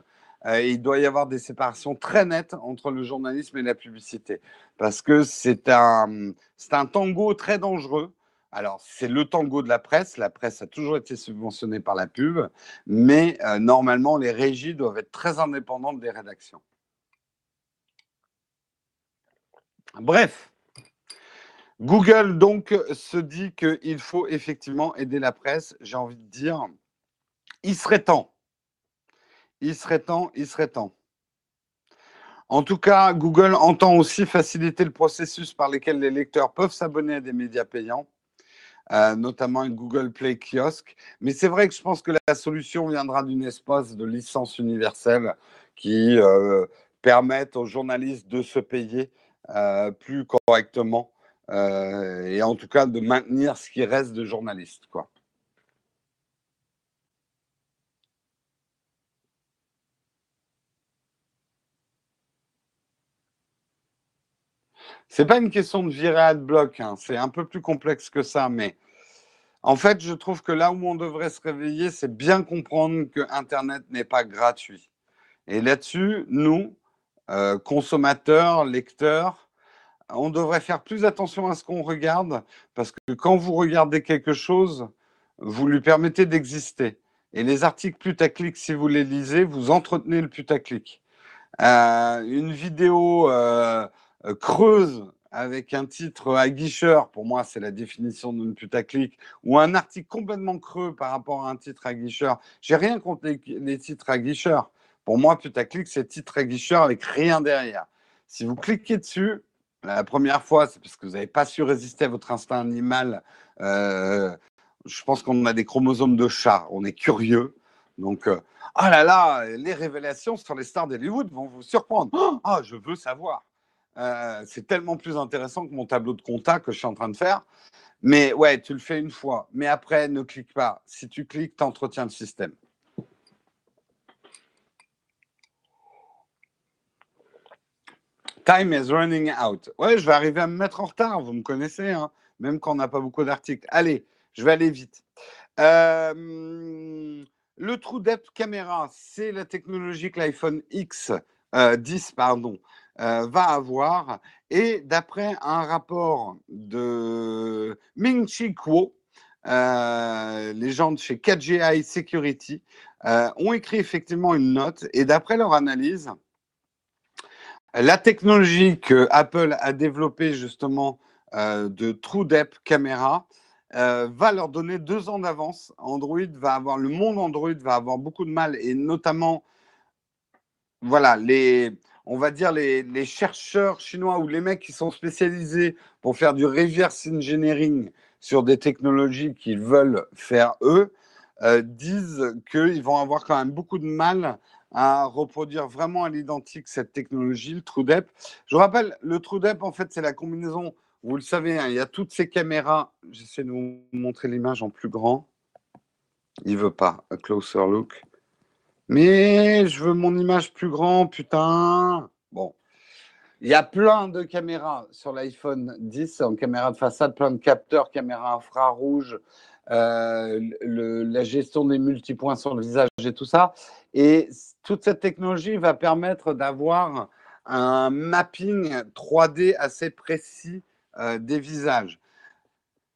Euh, il doit y avoir des séparations très nettes entre le journalisme et la publicité parce que c'est un, un tango très dangereux. Alors, c'est le tango de la presse. La presse a toujours été subventionnée par la pub, mais euh, normalement, les régies doivent être très indépendantes des rédactions. Bref, Google donc se dit qu'il faut effectivement aider la presse. J'ai envie de dire, il serait temps. Il serait temps, il serait temps. En tout cas, Google entend aussi faciliter le processus par lequel les lecteurs peuvent s'abonner à des médias payants, euh, notamment un Google Play Kiosque. Mais c'est vrai que je pense que la solution viendra d'une espace de licence universelle qui euh, permette aux journalistes de se payer euh, plus correctement et en tout cas de maintenir ce qui reste de journalistes. Quoi. C'est pas une question de virer AdBlock, hein. c'est un peu plus complexe que ça, mais en fait, je trouve que là où on devrait se réveiller, c'est bien comprendre que Internet n'est pas gratuit. Et là-dessus, nous, euh, consommateurs, lecteurs, on devrait faire plus attention à ce qu'on regarde, parce que quand vous regardez quelque chose, vous lui permettez d'exister. Et les articles putaclic, si vous les lisez, vous entretenez le putaclic. Euh, une vidéo euh, creuse avec un titre aguicheur, pour moi c'est la définition d'une putaclic, ou un article complètement creux par rapport à un titre aguicheur. J'ai rien contre les, les titres aguicheurs. Pour moi, putaclic, c'est titre aguicheur avec rien derrière. Si vous cliquez dessus, la première fois, c'est parce que vous n'avez pas su résister à votre instinct animal. Euh, je pense qu'on a des chromosomes de chat. On est curieux. Donc, euh, ah là là, les révélations sur les stars d'Hollywood vont vous surprendre. Ah, je veux savoir. Euh, c'est tellement plus intéressant que mon tableau de contact que je suis en train de faire. Mais ouais, tu le fais une fois. Mais après, ne clique pas. Si tu cliques, tu entretiens le système. Time is running out. Ouais, je vais arriver à me mettre en retard, vous me connaissez, hein, même quand on n'a pas beaucoup d'articles. Allez, je vais aller vite. Euh, le True Depth Camera, c'est la technologie que l'iPhone X 10 euh, pardon, euh, va avoir. Et d'après un rapport de Ming Chi Kuo, les gens de chez 4GI Security ont écrit effectivement une note. Et d'après leur analyse, la technologie que Apple a développée justement euh, de True Depth Camera euh, va leur donner deux ans d'avance. Android va avoir, le monde Android va avoir beaucoup de mal et notamment, voilà, les, on va dire les, les chercheurs chinois ou les mecs qui sont spécialisés pour faire du reverse engineering sur des technologies qu'ils veulent faire eux, euh, disent qu'ils vont avoir quand même beaucoup de mal à reproduire vraiment à l'identique cette technologie, le TrueDep. Je vous rappelle, le TrueDep, en fait, c'est la combinaison, vous le savez, hein, il y a toutes ces caméras. J'essaie de vous montrer l'image en plus grand. Il veut pas, a closer look. Mais je veux mon image plus grand, putain. Bon. Il y a plein de caméras sur l'iPhone 10 en caméra de façade, plein de capteurs, caméra infrarouge, euh, la gestion des multipoints sur le visage et tout ça. Et toute cette technologie va permettre d'avoir un mapping 3D assez précis euh, des visages.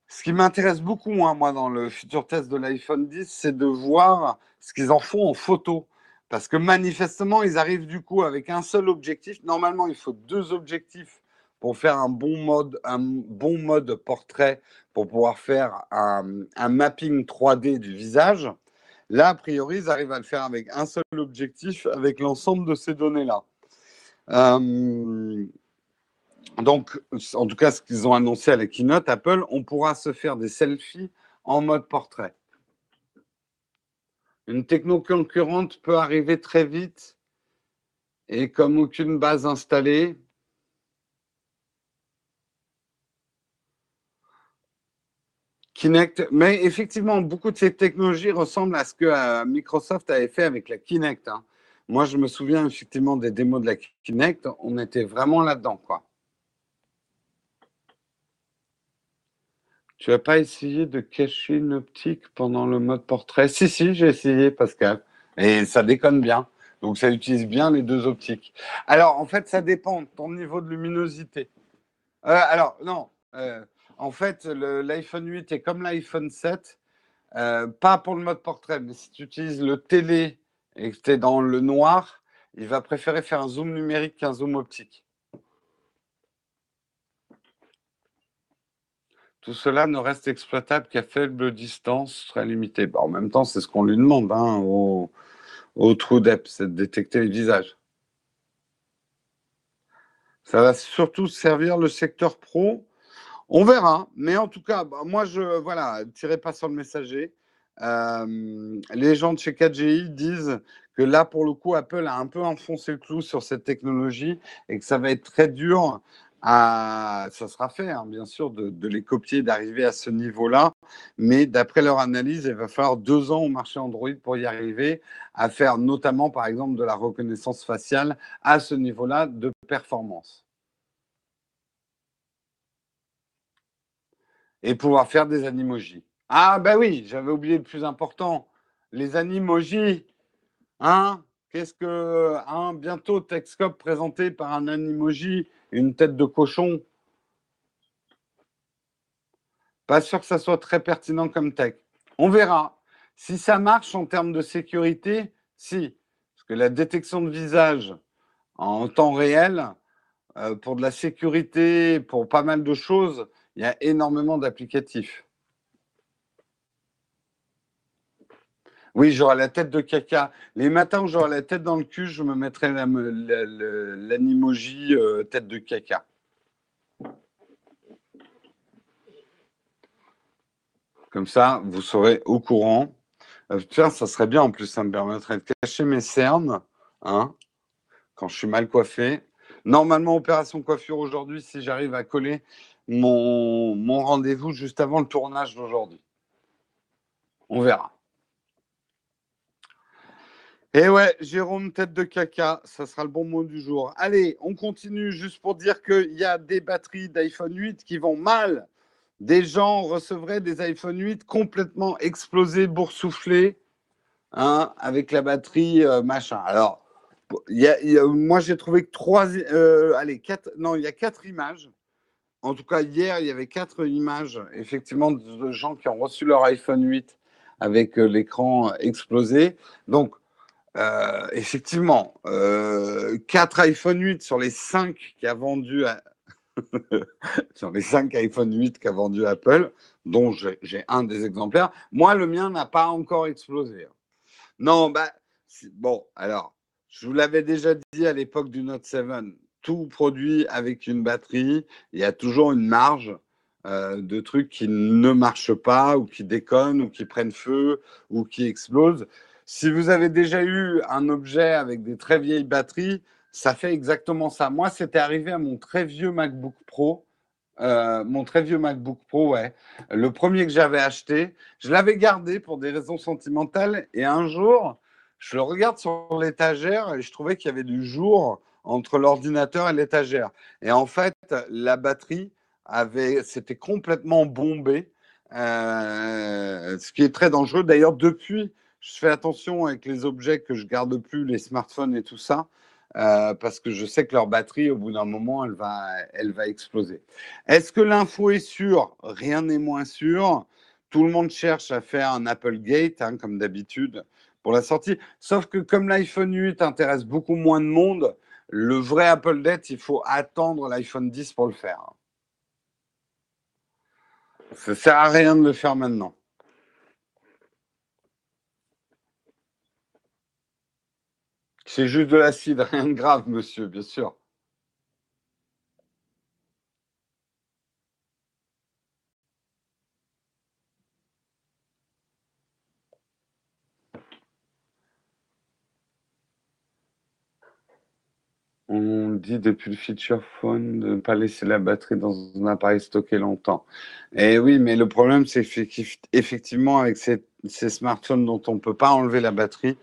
Ce qui m'intéresse beaucoup, moins, moi, dans le futur test de l'iPhone 10, c'est de voir ce qu'ils en font en photo. Parce que manifestement, ils arrivent du coup avec un seul objectif. Normalement, il faut deux objectifs pour faire un bon mode, un bon mode portrait, pour pouvoir faire un, mapping 3D du visage. Là, a priori, ils arrivent à le faire avec un seul objectif, avec l'ensemble de ces données-là. Euh, donc, en tout cas, ce qu'ils ont annoncé à la keynote Apple, on pourra se faire des selfies en mode portrait. Une techno concurrente peut arriver très vite et comme aucune base installée, Kinect, mais effectivement, beaucoup de ces technologies ressemblent à ce que euh, Microsoft avait fait avec la Kinect. Hein. Moi, je me souviens effectivement des démos de la Kinect, on était vraiment là-dedans, quoi. Tu n'as pas essayé de cacher une optique pendant le mode portrait? Si, si, j'ai essayé, Pascal. Et ça déconne bien. Donc, ça utilise bien les deux optiques. Alors, en fait, ça dépend de ton niveau de luminosité. Euh, alors, non. Euh, en fait, l'iPhone 8 est comme l'iPhone 7. Euh, pas pour le mode portrait, mais si tu utilises le télé et que tu es dans le noir, il va préférer faire un zoom numérique qu'un zoom optique. Tout cela ne reste exploitable qu'à faible distance très limitée. Bah, en même temps, c'est ce qu'on lui demande hein, au, au trou c'est de détecter les visages. Ça va surtout servir le secteur pro. On verra, mais en tout cas, bah, moi, je voilà, tirez pas sur le messager. Euh, les gens de chez 4GI disent que là, pour le coup, Apple a un peu enfoncé le clou sur cette technologie et que ça va être très dur ça sera fait, hein, bien sûr, de, les copier, d'arriver à ce niveau-là. Mais d'après leur analyse, il va falloir deux ans au marché Android pour y arriver, à faire notamment, par exemple, de la reconnaissance faciale à ce niveau-là de performance. Et pouvoir faire des animojis. Ah, ben oui, j'avais oublié le plus important. Les animojis. Hein? Qu'est-ce que. Hein, bientôt, Texcop présenté par un animoji une tête de cochon. Pas sûr que ça soit très pertinent comme tech. On verra. Si ça marche en termes de sécurité, si. Parce que la détection de visage en temps réel, euh, pour de la sécurité, pour pas mal de choses, il y a énormément d'applicatifs. Oui, j'aurai la tête de caca. Les matins où j'aurai la tête dans le cul, je me mettrai l'animoji euh, tête de caca. Comme ça, vous serez au courant. Euh, tiens, ça serait bien en plus, ça me permettrait de cacher mes cernes hein, quand je suis mal coiffé. Normalement, opération coiffure aujourd'hui, si j'arrive à coller mon, mon rendez-vous juste avant le tournage d'aujourd'hui. On verra. Eh ouais, Jérôme, tête de caca, ça sera le bon mot du jour. Allez, on continue juste pour dire qu'il y a des batteries d'iPhone 8 qui vont mal. Des gens recevraient des iPhone 8 complètement explosés, boursouflés, hein, avec la batterie euh, machin. Alors, moi j'ai trouvé que trois, euh, allez, quatre, non, il y a quatre images. En tout cas, hier, il y avait quatre images, effectivement, de gens qui ont reçu leur iPhone 8 avec euh, l'écran explosé. Donc, euh, effectivement, euh, 4 iPhone 8 sur les 5 qui a vendu sur les 5 iPhone 8 qu'a vendu Apple, dont j'ai un des exemplaires. Moi, le mien n'a pas encore explosé. Hein. Non, bah, bon, alors, je vous l'avais déjà dit à l'époque du Note 7, tout produit avec une batterie, il y a toujours une marge euh, de trucs qui ne marchent pas ou qui déconnent ou qui prennent feu ou qui explosent. Si vous avez déjà eu un objet avec des très vieilles batteries, ça fait exactement ça. Moi, c'était arrivé à mon très vieux MacBook Pro. Euh, mon très vieux MacBook Pro, ouais. Le premier que j'avais acheté, je l'avais gardé pour des raisons sentimentales. Et un jour, je le regarde sur l'étagère et je trouvais qu'il y avait du jour entre l'ordinateur et l'étagère. Et en fait, la batterie avait, c'était complètement bombée, euh, ce qui est très dangereux. D'ailleurs, depuis, je fais attention avec les objets que je garde plus, les smartphones et tout ça, euh, parce que je sais que leur batterie, au bout d'un moment, elle va, elle va exploser. Est-ce que l'info est sûre? Rien n'est moins sûr. Tout le monde cherche à faire un Apple Gate, hein, comme d'habitude, pour la sortie. Sauf que comme l'iPhone 8 intéresse beaucoup moins de monde, le vrai Apple Gate, il faut attendre l'iPhone 10 pour le faire. Ça sert à rien de le faire maintenant. C'est juste de l'acide, rien de grave, monsieur, bien sûr. On dit depuis le feature phone de ne pas laisser la batterie dans un appareil stocké longtemps. Et eh oui, mais le problème, c'est qu'effectivement, avec ces, smartphones dont on ne peut pas enlever la batterie,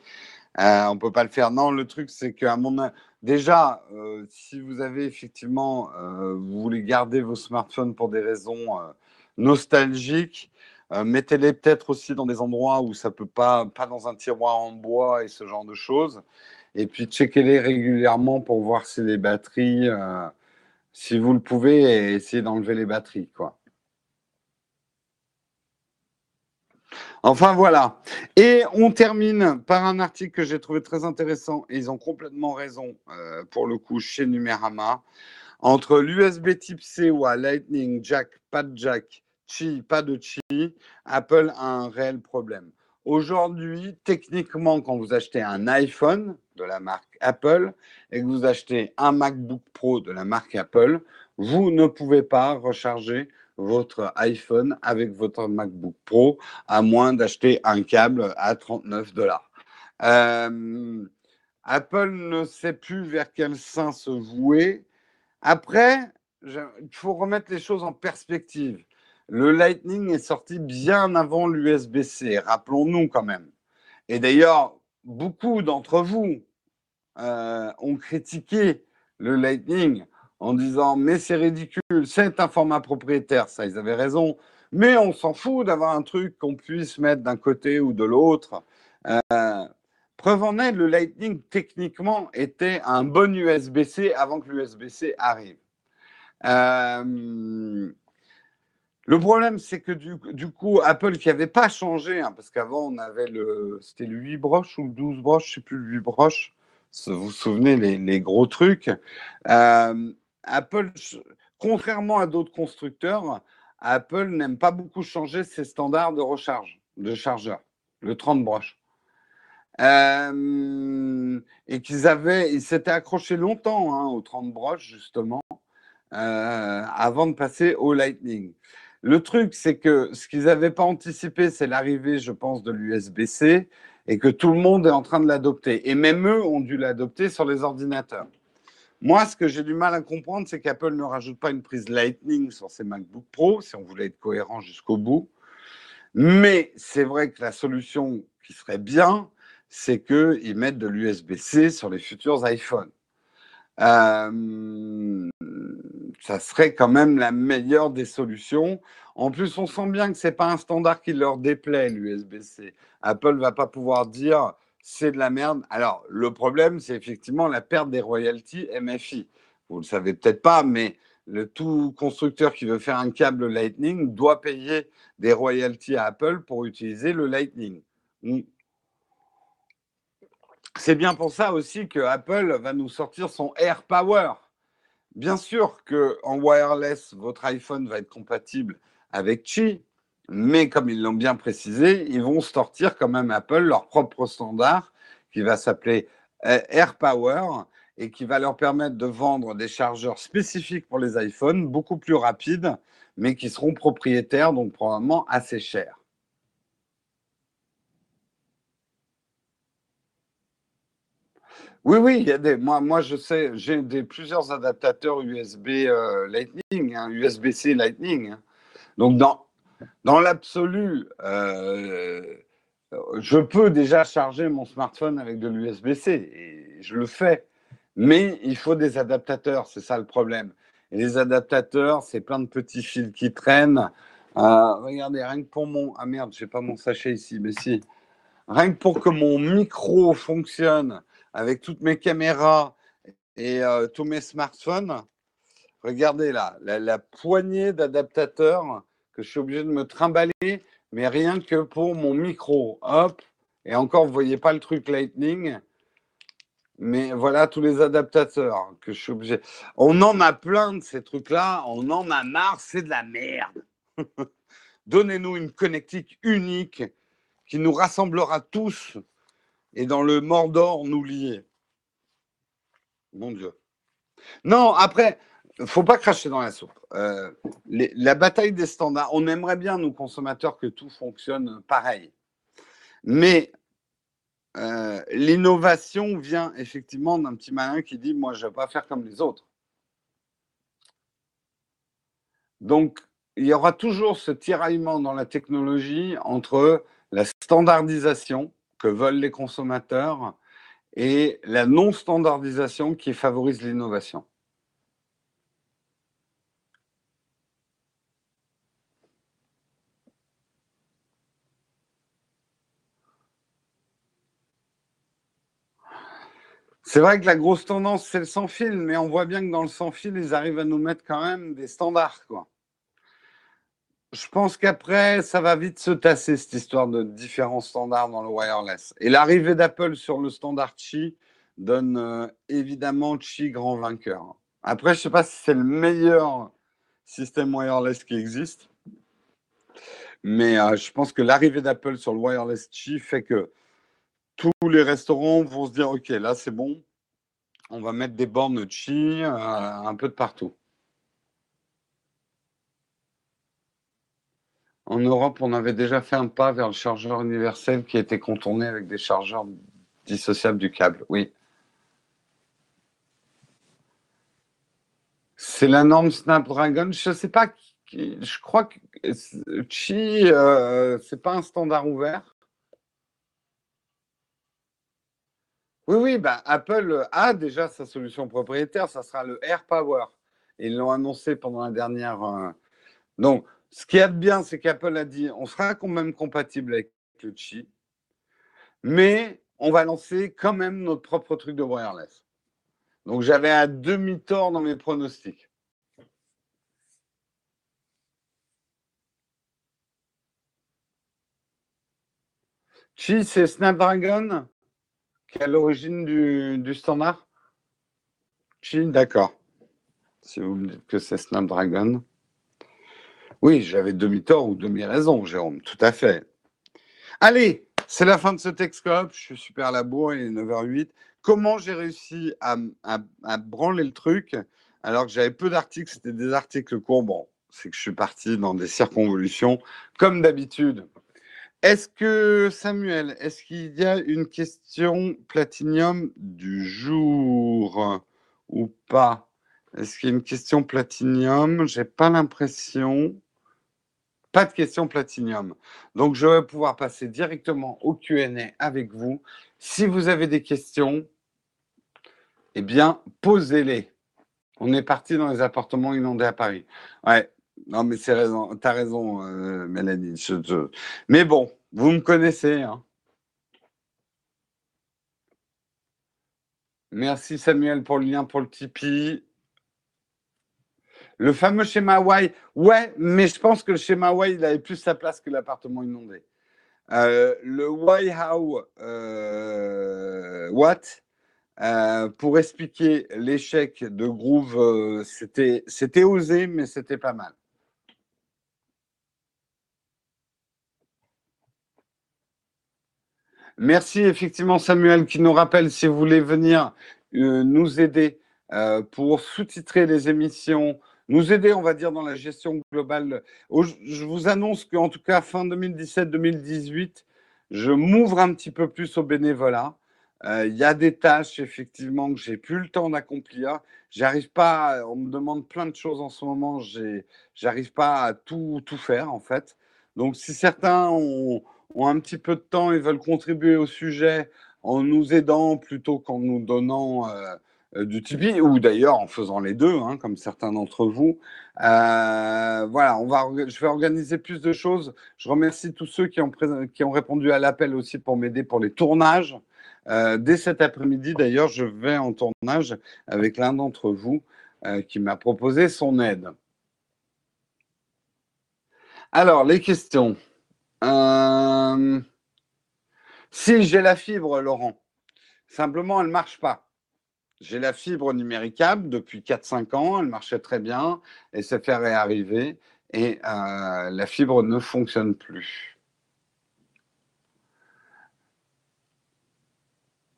euh, on ne peut pas le faire. Non, le truc, c'est qu'à mon déjà, euh, si vous avez effectivement, euh, vous voulez garder vos smartphones pour des raisons nostalgiques, mettez-les peut-être aussi dans des endroits où ça peut pas, pas dans un tiroir en bois et ce genre de choses. Et puis, checkez-les régulièrement pour voir si les batteries, si vous le pouvez, essayez d'enlever les batteries, quoi. Enfin voilà. Et on termine par un article que j'ai trouvé très intéressant, et ils ont complètement raison euh, pour le coup chez Numérama. Entre l'USB type C ou à Lightning Jack, pas de jack, Chi, pas de Chi, Apple a un réel problème. Aujourd'hui, techniquement, quand vous achetez un iPhone de la marque Apple et que vous achetez un MacBook Pro de la marque Apple, vous ne pouvez pas recharger votre iPhone avec votre MacBook Pro à moins d'acheter un câble à 39 dollars. Euh, Apple ne sait plus vers quel sein se vouer. Après, il faut remettre les choses en perspective. Le Lightning est sorti bien avant l'USB-C, rappelons-nous quand même. Et d'ailleurs, beaucoup d'entre vous euh, ont critiqué le Lightning en disant mais c'est ridicule, c'est un format propriétaire, ça ils avaient raison, mais on s'en fout d'avoir un truc qu'on puisse mettre d'un côté ou de l'autre. Euh, preuve en est, le Lightning techniquement était un bon USB-C avant que l'USB-C arrive. Euh, le problème, c'est que du, coup, Apple qui n'avait pas changé, hein, parce qu'avant, on avait le. C'était le 8 broches ou le 12 broches, je ne sais plus, le 8 broches. Vous vous souvenez, les, gros trucs. Euh, Apple, contrairement à d'autres constructeurs, Apple n'aime pas beaucoup changer ses standards de recharge, de chargeur, le 30 broches. Euh, et qu'ils avaient, ils s'étaient accrochés longtemps hein, au 30 broches, justement, euh, avant de passer au Lightning. Le truc, c'est que ce qu'ils n'avaient pas anticipé, c'est l'arrivée, je pense, de l'USB-C et que tout le monde est en train de l'adopter. Et même eux ont dû l'adopter sur les ordinateurs. Moi, ce que j'ai du mal à comprendre, c'est qu'Apple ne rajoute pas une prise Lightning sur ses MacBook Pro, si on voulait être cohérent jusqu'au bout. Mais c'est vrai que la solution qui serait bien, c'est qu'ils mettent de l'USB-C sur les futurs iPhones. Euh, ça serait quand même la meilleure des solutions. En plus, on sent bien que ce n'est pas un standard qui leur déplaît, l'USB-C. Apple ne va pas pouvoir dire c'est de la merde. Alors, le problème, c'est effectivement la perte des royalties MFI. Vous ne le savez peut-être pas, mais le tout constructeur qui veut faire un câble Lightning doit payer des royalties à Apple pour utiliser le Lightning. Hmm. C'est bien pour ça aussi que Apple va nous sortir son Air Power. Bien sûr qu'en wireless, votre iPhone va être compatible avec Qi, mais comme ils l'ont bien précisé, ils vont sortir quand même Apple leur propre standard qui va s'appeler euh, Air Power et qui va leur permettre de vendre des chargeurs spécifiques pour les iPhones, beaucoup plus rapides, mais qui seront propriétaires, donc probablement assez chers. Oui, oui, il y a des. Moi, moi je sais, j'ai plusieurs adaptateurs USB euh, Lightning, USB-C hein, Lightning. Hein. Donc, dans, dans l'absolu, euh, je peux déjà charger mon smartphone avec de l'USB-C et je le fais. Mais il faut des adaptateurs, c'est ça le problème. Et les adaptateurs, c'est plein de petits fils qui traînent. Euh, regardez, rien que pour mon. Ah merde, j'ai pas mon sachet ici, mais si. Rien que pour que mon micro fonctionne avec toutes mes caméras et euh, tous mes smartphones, regardez là, la, poignée d'adaptateurs que je suis obligé de me trimballer, mais rien que pour mon micro. Hop, et encore, vous voyez pas le truc Lightning, mais voilà tous les adaptateurs que je suis obligé. On en a plein de ces trucs-là, on en a marre, c'est de la merde. Donnez-nous une connectique unique qui nous rassemblera tous et dans le Mordor nous lier. Mon Dieu. Non, après, faut pas cracher dans la soupe. Euh, la bataille des standards, on aimerait bien, nous consommateurs, que tout fonctionne pareil. Mais euh, l'innovation vient effectivement d'un petit malin qui dit, moi, je ne vais pas faire comme les autres. Donc, il y aura toujours ce tiraillement dans la technologie entre la standardisation que veulent les consommateurs et la non-standardisation qui favorise l'innovation. C'est vrai que la grosse tendance, c'est le sans fil, mais on voit bien que dans le sans fil, ils arrivent à nous mettre quand même des standards. Quoi. Je pense qu'après, ça va vite se tasser, cette histoire de différents standards dans le wireless. Et l'arrivée d'Apple sur le standard Qi donne euh, évidemment Qi grand vainqueur. Après, je ne sais pas si c'est le meilleur système wireless qui existe, mais euh, je pense que l'arrivée d'Apple sur le wireless Qi fait que tous les restaurants vont se dire, OK, là, c'est bon, on va mettre des bornes Qi euh, un peu de partout. En Europe, on avait déjà fait un pas vers le chargeur universel qui était contourné avec des chargeurs dissociables du câble. Oui. C'est la norme Snapdragon. Je ne sais pas. Je crois que Qi, euh, c'est pas un standard ouvert. Oui, oui, bah, Apple a déjà sa solution propriétaire, ça sera le Air Power. Ils l'ont annoncé pendant la dernière. Euh, donc, ce qui est bien, c'est qu'Apple a dit on sera quand même compatible avec le Qi, mais on va lancer quand même notre propre truc de wireless. Donc, j'avais un demi-tort dans mes pronostics. Qi, c'est Snapdragon qui est à l'origine du, standard Chine, d'accord. Si vous me dites que c'est Snapdragon. Oui, j'avais demi-tort ou demi-raison, Jérôme, tout à fait. Allez, c'est la fin de ce Texcope. Je suis super à la bourre, il est 9h08. Comment j'ai réussi à, à, branler le truc alors que j'avais peu d'articles, c'était des articles courts. Bon, c'est que je suis parti dans des circonvolutions, comme d'habitude. Est-ce que, Samuel, est-ce qu'il y a une question platinium du jour ou pas? Est-ce qu'il y a une question platinium J'ai pas l'impression. Pas de question platinium. Donc, je vais pouvoir passer directement au Q&A avec vous. Si vous avez des questions, eh bien, posez-les. On est parti dans les appartements inondés à Paris. Ouais, non, mais c'est raison. Tu as raison, euh, Mélanie. Mais bon, vous me connaissez. Hein. Merci Samuel pour le lien pour le Tipeee. Le fameux schéma Hawaii. Ouais, mais je pense que le schéma Hawaii, il avait plus sa place que l'appartement inondé. Euh, le Why How euh, What pour expliquer l'échec de Groove, c'était osé, mais c'était pas mal. Merci effectivement Samuel qui nous rappelle si vous voulez venir euh, nous aider euh, pour sous-titrer les émissions, nous aider on va dire dans la gestion globale. Je vous annonce qu'en tout cas fin 2017-2018, je m'ouvre un petit peu plus au bénévolat. Euh, il y a des tâches effectivement que j'ai plus le temps d'accomplir. J'arrive pas, on me demande plein de choses en ce moment, j'arrive pas à tout, tout faire en fait. Donc si certains ont, ont un petit peu de temps et veulent contribuer au sujet en nous aidant plutôt qu'en nous donnant euh, euh, du Tipeee, ou d'ailleurs en faisant les deux, hein, comme certains d'entre vous. Euh, voilà, on va, je vais organiser plus de choses. Je remercie tous ceux qui ont, qui ont répondu à l'appel aussi pour m'aider pour les tournages. dès cet après-midi, d'ailleurs, je vais en tournage avec l'un d'entre vous qui m'a proposé son aide. Alors, les questions. Euh, si j'ai la fibre, Laurent, simplement, elle ne marche pas. J'ai la fibre numéricable depuis 4-5 ans, elle marchait très bien, et s'est fait réarriver, et euh, la fibre ne fonctionne plus.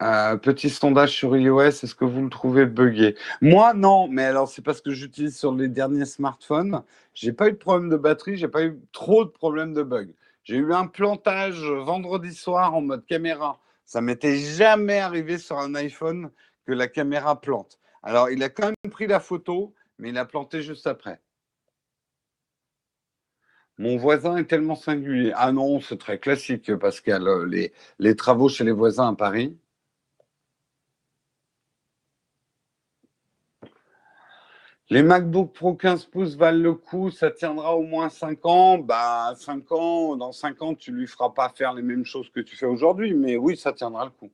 Euh, petit sondage sur iOS, est-ce que vous le trouvez buggé? Moi, non, mais alors c'est parce que j'utilise sur les derniers smartphones. J'ai pas eu de problème de batterie, j'ai pas eu trop de problèmes de bug. J'ai eu un plantage vendredi soir en mode caméra. Ça m'était jamais arrivé sur un iPhone que la caméra plante. Alors, il a quand même pris la photo, mais il a planté juste après. Mon voisin est tellement singulier. Ah non, c'est très classique, Pascal. Les, les travaux chez les voisins à Paris. Les MacBook Pro 15 pouces valent le coup, ça tiendra au moins 5 ans. Bah, 5 ans, dans 5 ans, tu lui feras pas faire les mêmes choses que tu fais aujourd'hui, mais oui, ça tiendra le coup.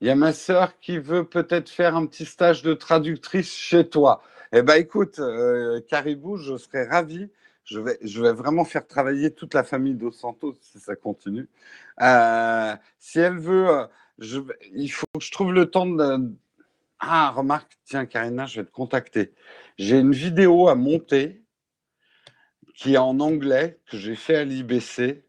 Il y a ma sœur qui veut peut-être faire un petit stage de traductrice chez toi. Eh bien, écoute, euh, Caribou, je serais ravi. Je vais, vraiment faire travailler toute la famille Dos Santos si ça continue. Euh, si elle veut il faut que je trouve le temps de. Ah, remarque, tiens, Karina, je vais te contacter. J'ai une vidéo à monter qui est en anglais, que j'ai fait à l'IBC.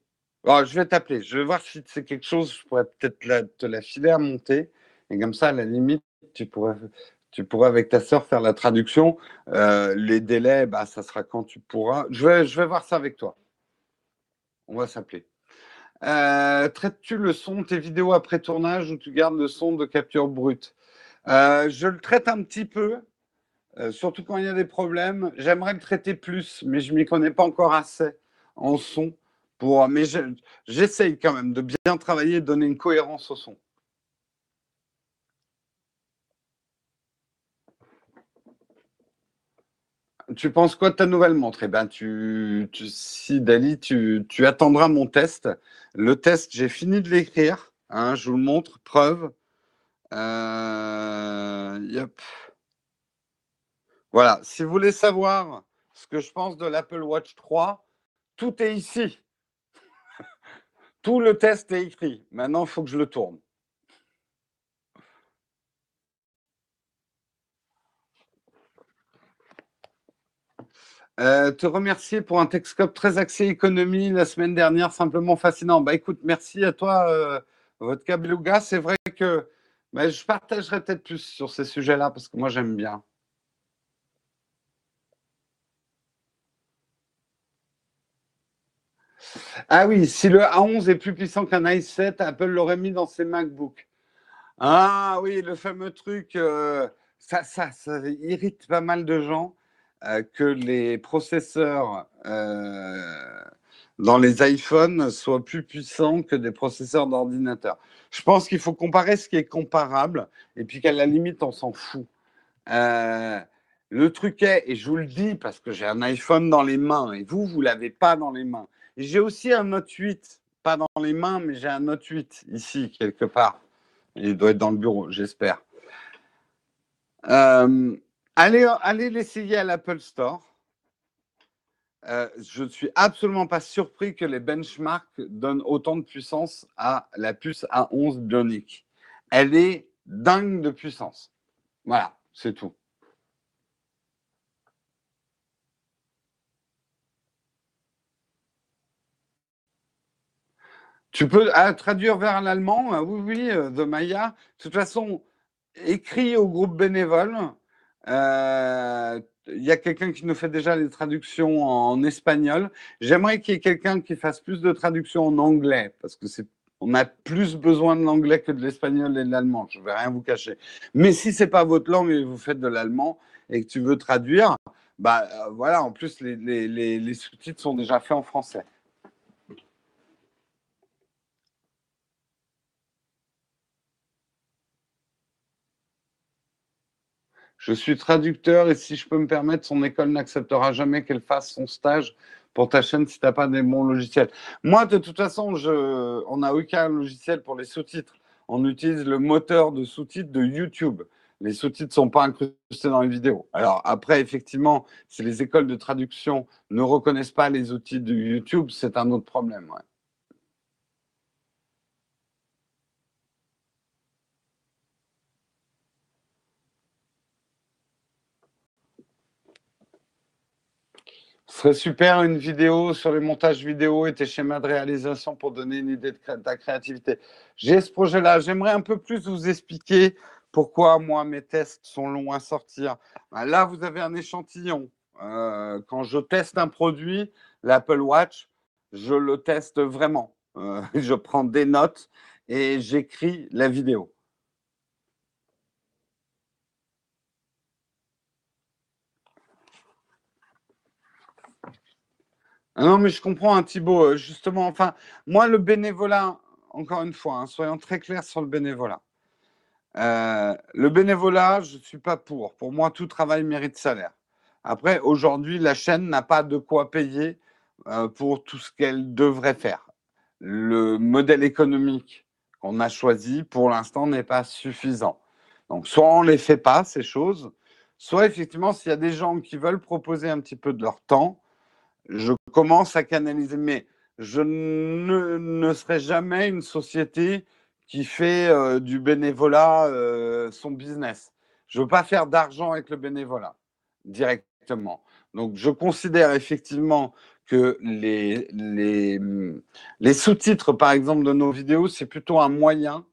Je vais t'appeler, je vais voir si c'est quelque chose, je pourrais peut-être te la filer à monter. Et comme ça, à la limite, tu pourrais, tu pourrais avec ta sœur faire la traduction. Euh, les délais, bah, ça sera quand tu pourras. Je vais, je vais voir ça avec toi. On va s'appeler. Euh, traites-tu le son de tes vidéos après tournage ou tu gardes le son de capture brute? Euh, Je le traite un petit peu, euh, surtout quand il y a des problèmes. J'aimerais le traiter plus, mais je m'y connais pas encore assez en son. Pour, mais j'essaye quand même de bien travailler et de donner une cohérence au son. Tu penses quoi de ta nouvelle montre? Eh ben, tu, si Dali, tu, attendras mon test. Le test, j'ai fini de l'écrire. Hein, je vous le montre, preuve. Euh, voilà. Si vous voulez savoir ce que je pense de l'Apple Watch 3, tout est ici. tout le test est écrit. Maintenant, il faut que je le tourne. Euh, te remercier pour un Texcope très axé économie la semaine dernière, simplement fascinant. Bah écoute, merci à toi, euh, votre Beluga. C'est vrai que bah, je partagerai peut-être plus sur ces sujets-là parce que moi j'aime bien. Ah oui, si le A11 est plus puissant qu'un i7, Apple l'aurait mis dans ses MacBooks. Ah oui, le fameux truc, euh, ça, ça, ça irrite pas mal de gens. Euh, que les processeurs euh, dans les iPhones soient plus puissants que des processeurs d'ordinateur. Je pense qu'il faut comparer ce qui est comparable et puis qu'à la limite, on s'en fout. Euh, le truc est, et je vous le dis parce que j'ai un iPhone dans les mains et vous, vous ne l'avez pas dans les mains. J'ai aussi un Note 8, pas dans les mains, mais j'ai un Note 8 ici, quelque part. Il doit être dans le bureau, j'espère. Euh, Allez, allez l'essayer à l'Apple Store. Euh, je ne suis absolument pas surpris que les benchmarks donnent autant de puissance à la puce A11 Bionic. Elle est dingue de puissance. Voilà, c'est tout. Tu peux ah, traduire vers l'allemand? Hein, Oui, oui, euh, de Maya. De toute façon, écrit au groupe bénévole. Euh, il y a quelqu'un qui nous fait déjà les traductions en espagnol. J'aimerais qu'il y ait quelqu'un qui fasse plus de traductions en anglais, parce que c'est on a plus besoin de l'anglais que de l'espagnol et de l'allemand. Je ne vais rien vous cacher. Mais si c'est pas votre langue et vous faites de l'allemand et que tu veux traduire, Bah euh, voilà, en plus, les sous-titres sont déjà faits en français. Je suis traducteur et si je peux me permettre, son école n'acceptera jamais qu'elle fasse son stage pour ta chaîne si tu n'as pas des bons logiciels. Moi, de toute façon, on n'a aucun logiciel pour les sous-titres. On utilise le moteur de sous-titres de YouTube. Les sous-titres ne sont pas incrustés dans les vidéos. Alors après, effectivement, si les écoles de traduction ne reconnaissent pas les outils de YouTube, c'est un autre problème. Ce serait super une vidéo sur les montages vidéo et tes schémas de réalisation pour donner une idée de, ta créativité. J'ai ce projet-là. J'aimerais un peu plus vous expliquer pourquoi moi mes tests sont longs à sortir. Ben là, vous avez un échantillon. Euh, quand je teste un produit, l'Apple Watch, je le teste vraiment. Euh, je prends des notes et j'écris la vidéo. Ah non, mais je comprends, hein, Thibault. Euh, justement, enfin, moi, le bénévolat, encore une fois, hein, soyons très clairs sur le bénévolat. Euh, le bénévolat, je ne suis pas pour. Pour moi, tout travail mérite salaire. Après, aujourd'hui, la chaîne n'a pas de quoi payer euh, pour tout ce qu'elle devrait faire. Le modèle économique qu'on a choisi, pour l'instant, n'est pas suffisant. Donc, soit on ne les fait pas, ces choses, soit effectivement, s'il y a des gens qui veulent proposer un petit peu de leur temps, je commence à canaliser. Mais je ne, serai jamais une société qui fait euh, du bénévolat euh, son business. Je ne veux pas faire d'argent avec le bénévolat directement. Donc, je considère effectivement que les, les, sous-titres, par exemple, de nos vidéos, c'est plutôt un moyen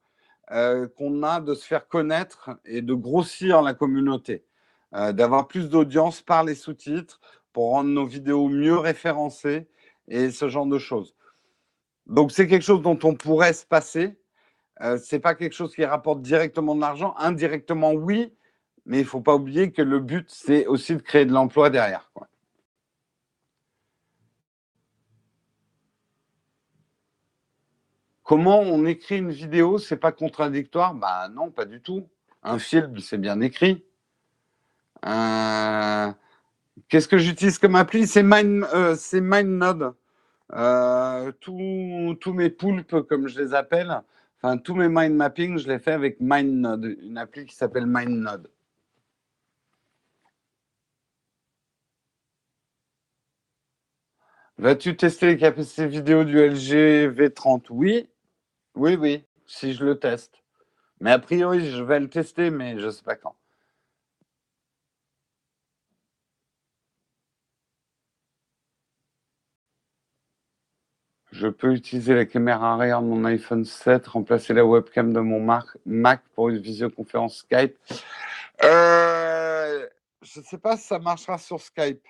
euh, qu'on a de se faire connaître et de grossir la communauté, d'avoir plus d'audience par les sous-titres, pour rendre nos vidéos mieux référencées et ce genre de choses. Donc c'est quelque chose dont on pourrait se passer. Euh, c'est pas quelque chose qui rapporte directement de l'argent. Indirectement, oui, mais il ne faut pas oublier que le but, c'est aussi de créer de l'emploi derrière. Comment on écrit une vidéo, c'est pas contradictoire? Bah non, pas du tout. Un film, c'est bien écrit. Euh, Qu'est-ce que j'utilise comme appli? C'est Mind, euh, MindNode. Euh, tous mes poulpes, comme je les appelle, enfin tous mes mind mapping, je les fais avec MindNode, une appli qui s'appelle MindNode. Vas-tu tester les capacités vidéo du LG V30 Oui, oui, oui, si je le teste. Mais a priori, je vais le tester, mais je ne sais pas quand. Je peux utiliser la caméra arrière de mon iPhone 7, remplacer la webcam de mon Mac pour une visioconférence Skype. Euh, je ne sais pas si ça marchera sur Skype.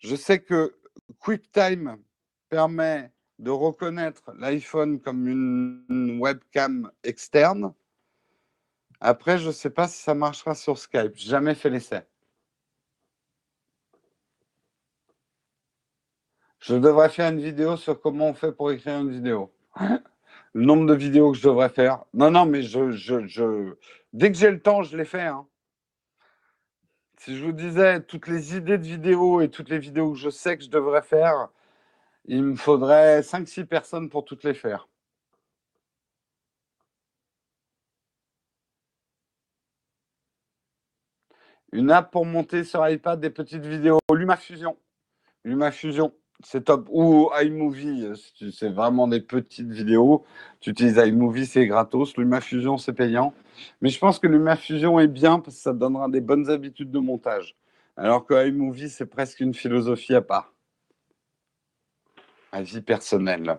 Je sais que QuickTime permet de reconnaître l'iPhone comme une webcam externe. Après, je ne sais pas si ça marchera sur Skype. Jamais fait l'essai. Je devrais faire une vidéo sur comment on fait pour écrire une vidéo. Le nombre de vidéos que je devrais faire. Non, non, mais je, dès que j'ai le temps, je les fais. Hein. Si je vous disais toutes les idées de vidéos et toutes les vidéos que je sais que je devrais faire, il me faudrait 5-6 personnes pour toutes les faire. Une app pour monter sur iPad des petites vidéos. LumaFusion. LumaFusion c'est top. Ou iMovie, c'est vraiment des petites vidéos. Tu utilises iMovie, c'est gratos. LumaFusion, c'est payant. Mais je pense que LumaFusion est bien parce que ça donnera des bonnes habitudes de montage. Alors que iMovie, c'est presque une philosophie à part. Avis personnel.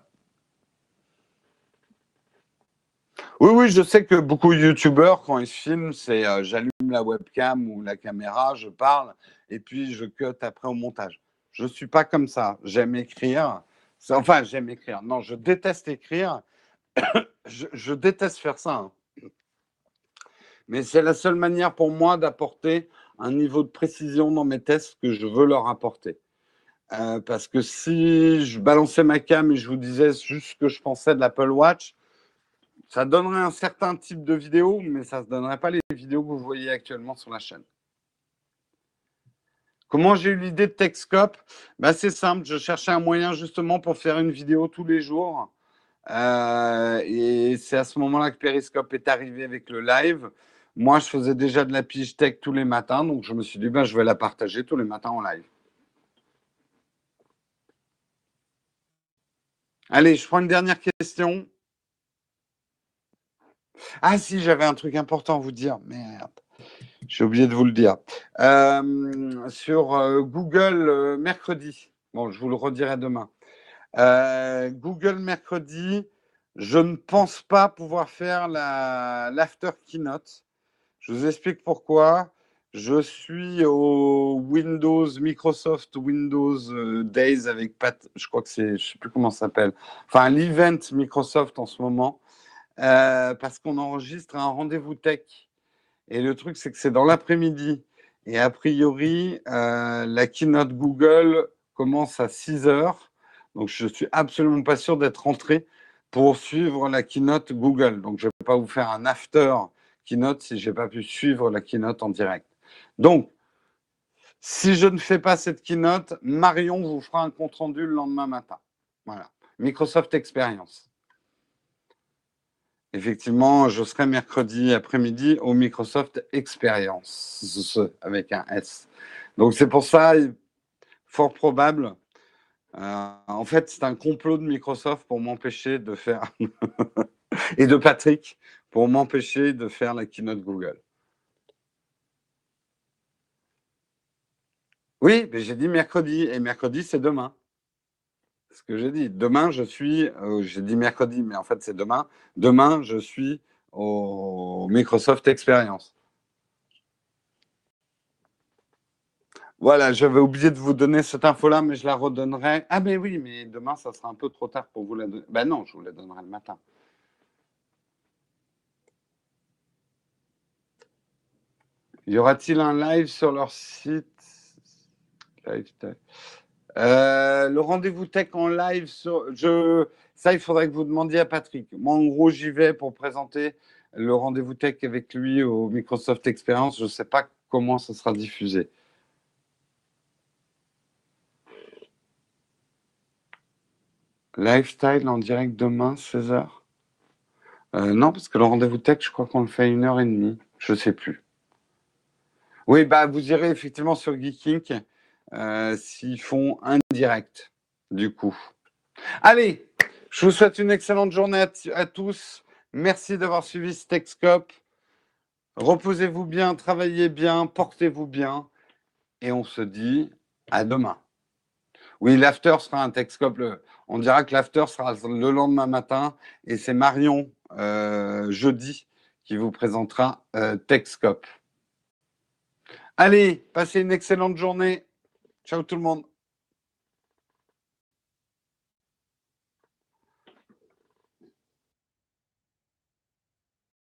Oui, oui, je sais que beaucoup de youtubeurs, quand ils se filment, c'est euh, j'allume la webcam ou la caméra, je parle, et puis je cut après au montage. Je ne suis pas comme ça. J'aime écrire. Enfin, j'aime écrire. Non, je déteste écrire. je, déteste faire ça. Hein. Mais c'est la seule manière pour moi d'apporter un niveau de précision dans mes tests que je veux leur apporter. Euh, parce que si je balançais ma cam et je vous disais juste ce que je pensais de l'Apple Watch, ça donnerait un certain type de vidéo, mais ça ne donnerait pas les vidéos que vous voyez actuellement sur la chaîne. Comment j'ai eu l'idée de Techscope? Bah, C'est simple, je cherchais un moyen justement pour faire une vidéo tous les jours. Euh, et c'est à ce moment-là que Periscope est arrivé avec le live. Moi, je faisais déjà de la pige tech tous les matins, donc je me suis dit, ben, je vais la partager tous les matins en live. Allez, je prends une dernière question. Ah si, j'avais un truc important à vous dire. Merde, j'ai oublié de vous le dire. Euh, sur euh, Google euh, mercredi, bon, je vous le redirai demain. Google mercredi, je ne pense pas pouvoir faire l'after keynote. Je vous explique pourquoi. Je suis au Windows, Microsoft Windows Days avec Pat, je crois que c'est, je sais plus comment ça s'appelle. Enfin, l'event Microsoft en ce moment. Parce qu'on enregistre un rendez-vous tech. Et le truc, c'est que c'est dans l'après-midi. Et a priori, euh, la keynote Google commence à 6 heures. Donc, je suis absolument pas sûr d'être rentré pour suivre la keynote Google. Donc, je ne vais pas vous faire un after keynote si je n'ai pas pu suivre la keynote en direct. Donc, si je ne fais pas cette keynote, Marion vous fera un compte rendu le lendemain matin. Voilà. Microsoft Experience. Effectivement, je serai mercredi après-midi au Microsoft Experience avec un S. Donc c'est pour ça, fort probable. Euh, en fait, c'est un complot de Microsoft pour m'empêcher de faire et de Patrick pour m'empêcher de faire la keynote Google. Oui, mais j'ai dit mercredi et mercredi c'est demain ce que j'ai dit. Demain, je suis, euh, j'ai dit mercredi, mais en fait, c'est demain. Demain, je suis au Microsoft Experience. Voilà, j'avais oublié de vous donner cette info-là, mais je la redonnerai. Ah, mais oui, mais demain, ça sera un peu trop tard pour vous la donner. Ben non, je vous la donnerai le matin. Y aura-t-il un live sur leur site? Live, euh, le rendez-vous tech en live, je, ça, il faudrait que vous demandiez à Patrick. Moi, en gros, j'y vais pour présenter le rendez-vous tech avec lui au Microsoft Experience. Je ne sais pas comment ça sera diffusé. Lifestyle en direct demain, 16h euh, Non, parce que le rendez-vous tech, je crois qu'on le fait une heure et demie. Je ne sais plus. Oui, bah, vous irez effectivement sur Geeking. Euh, s'ils font un direct, du coup. Allez, je vous souhaite une excellente journée à, tous. Merci d'avoir suivi ce. Reposez-vous bien, travaillez bien, portez-vous bien. Et on se dit à demain. Oui, l'after sera un Texcope. On dira que l'after sera le lendemain matin. Et c'est Marion, euh, jeudi, qui vous présentera euh. Allez, passez une excellente journée. Ciao tout le monde.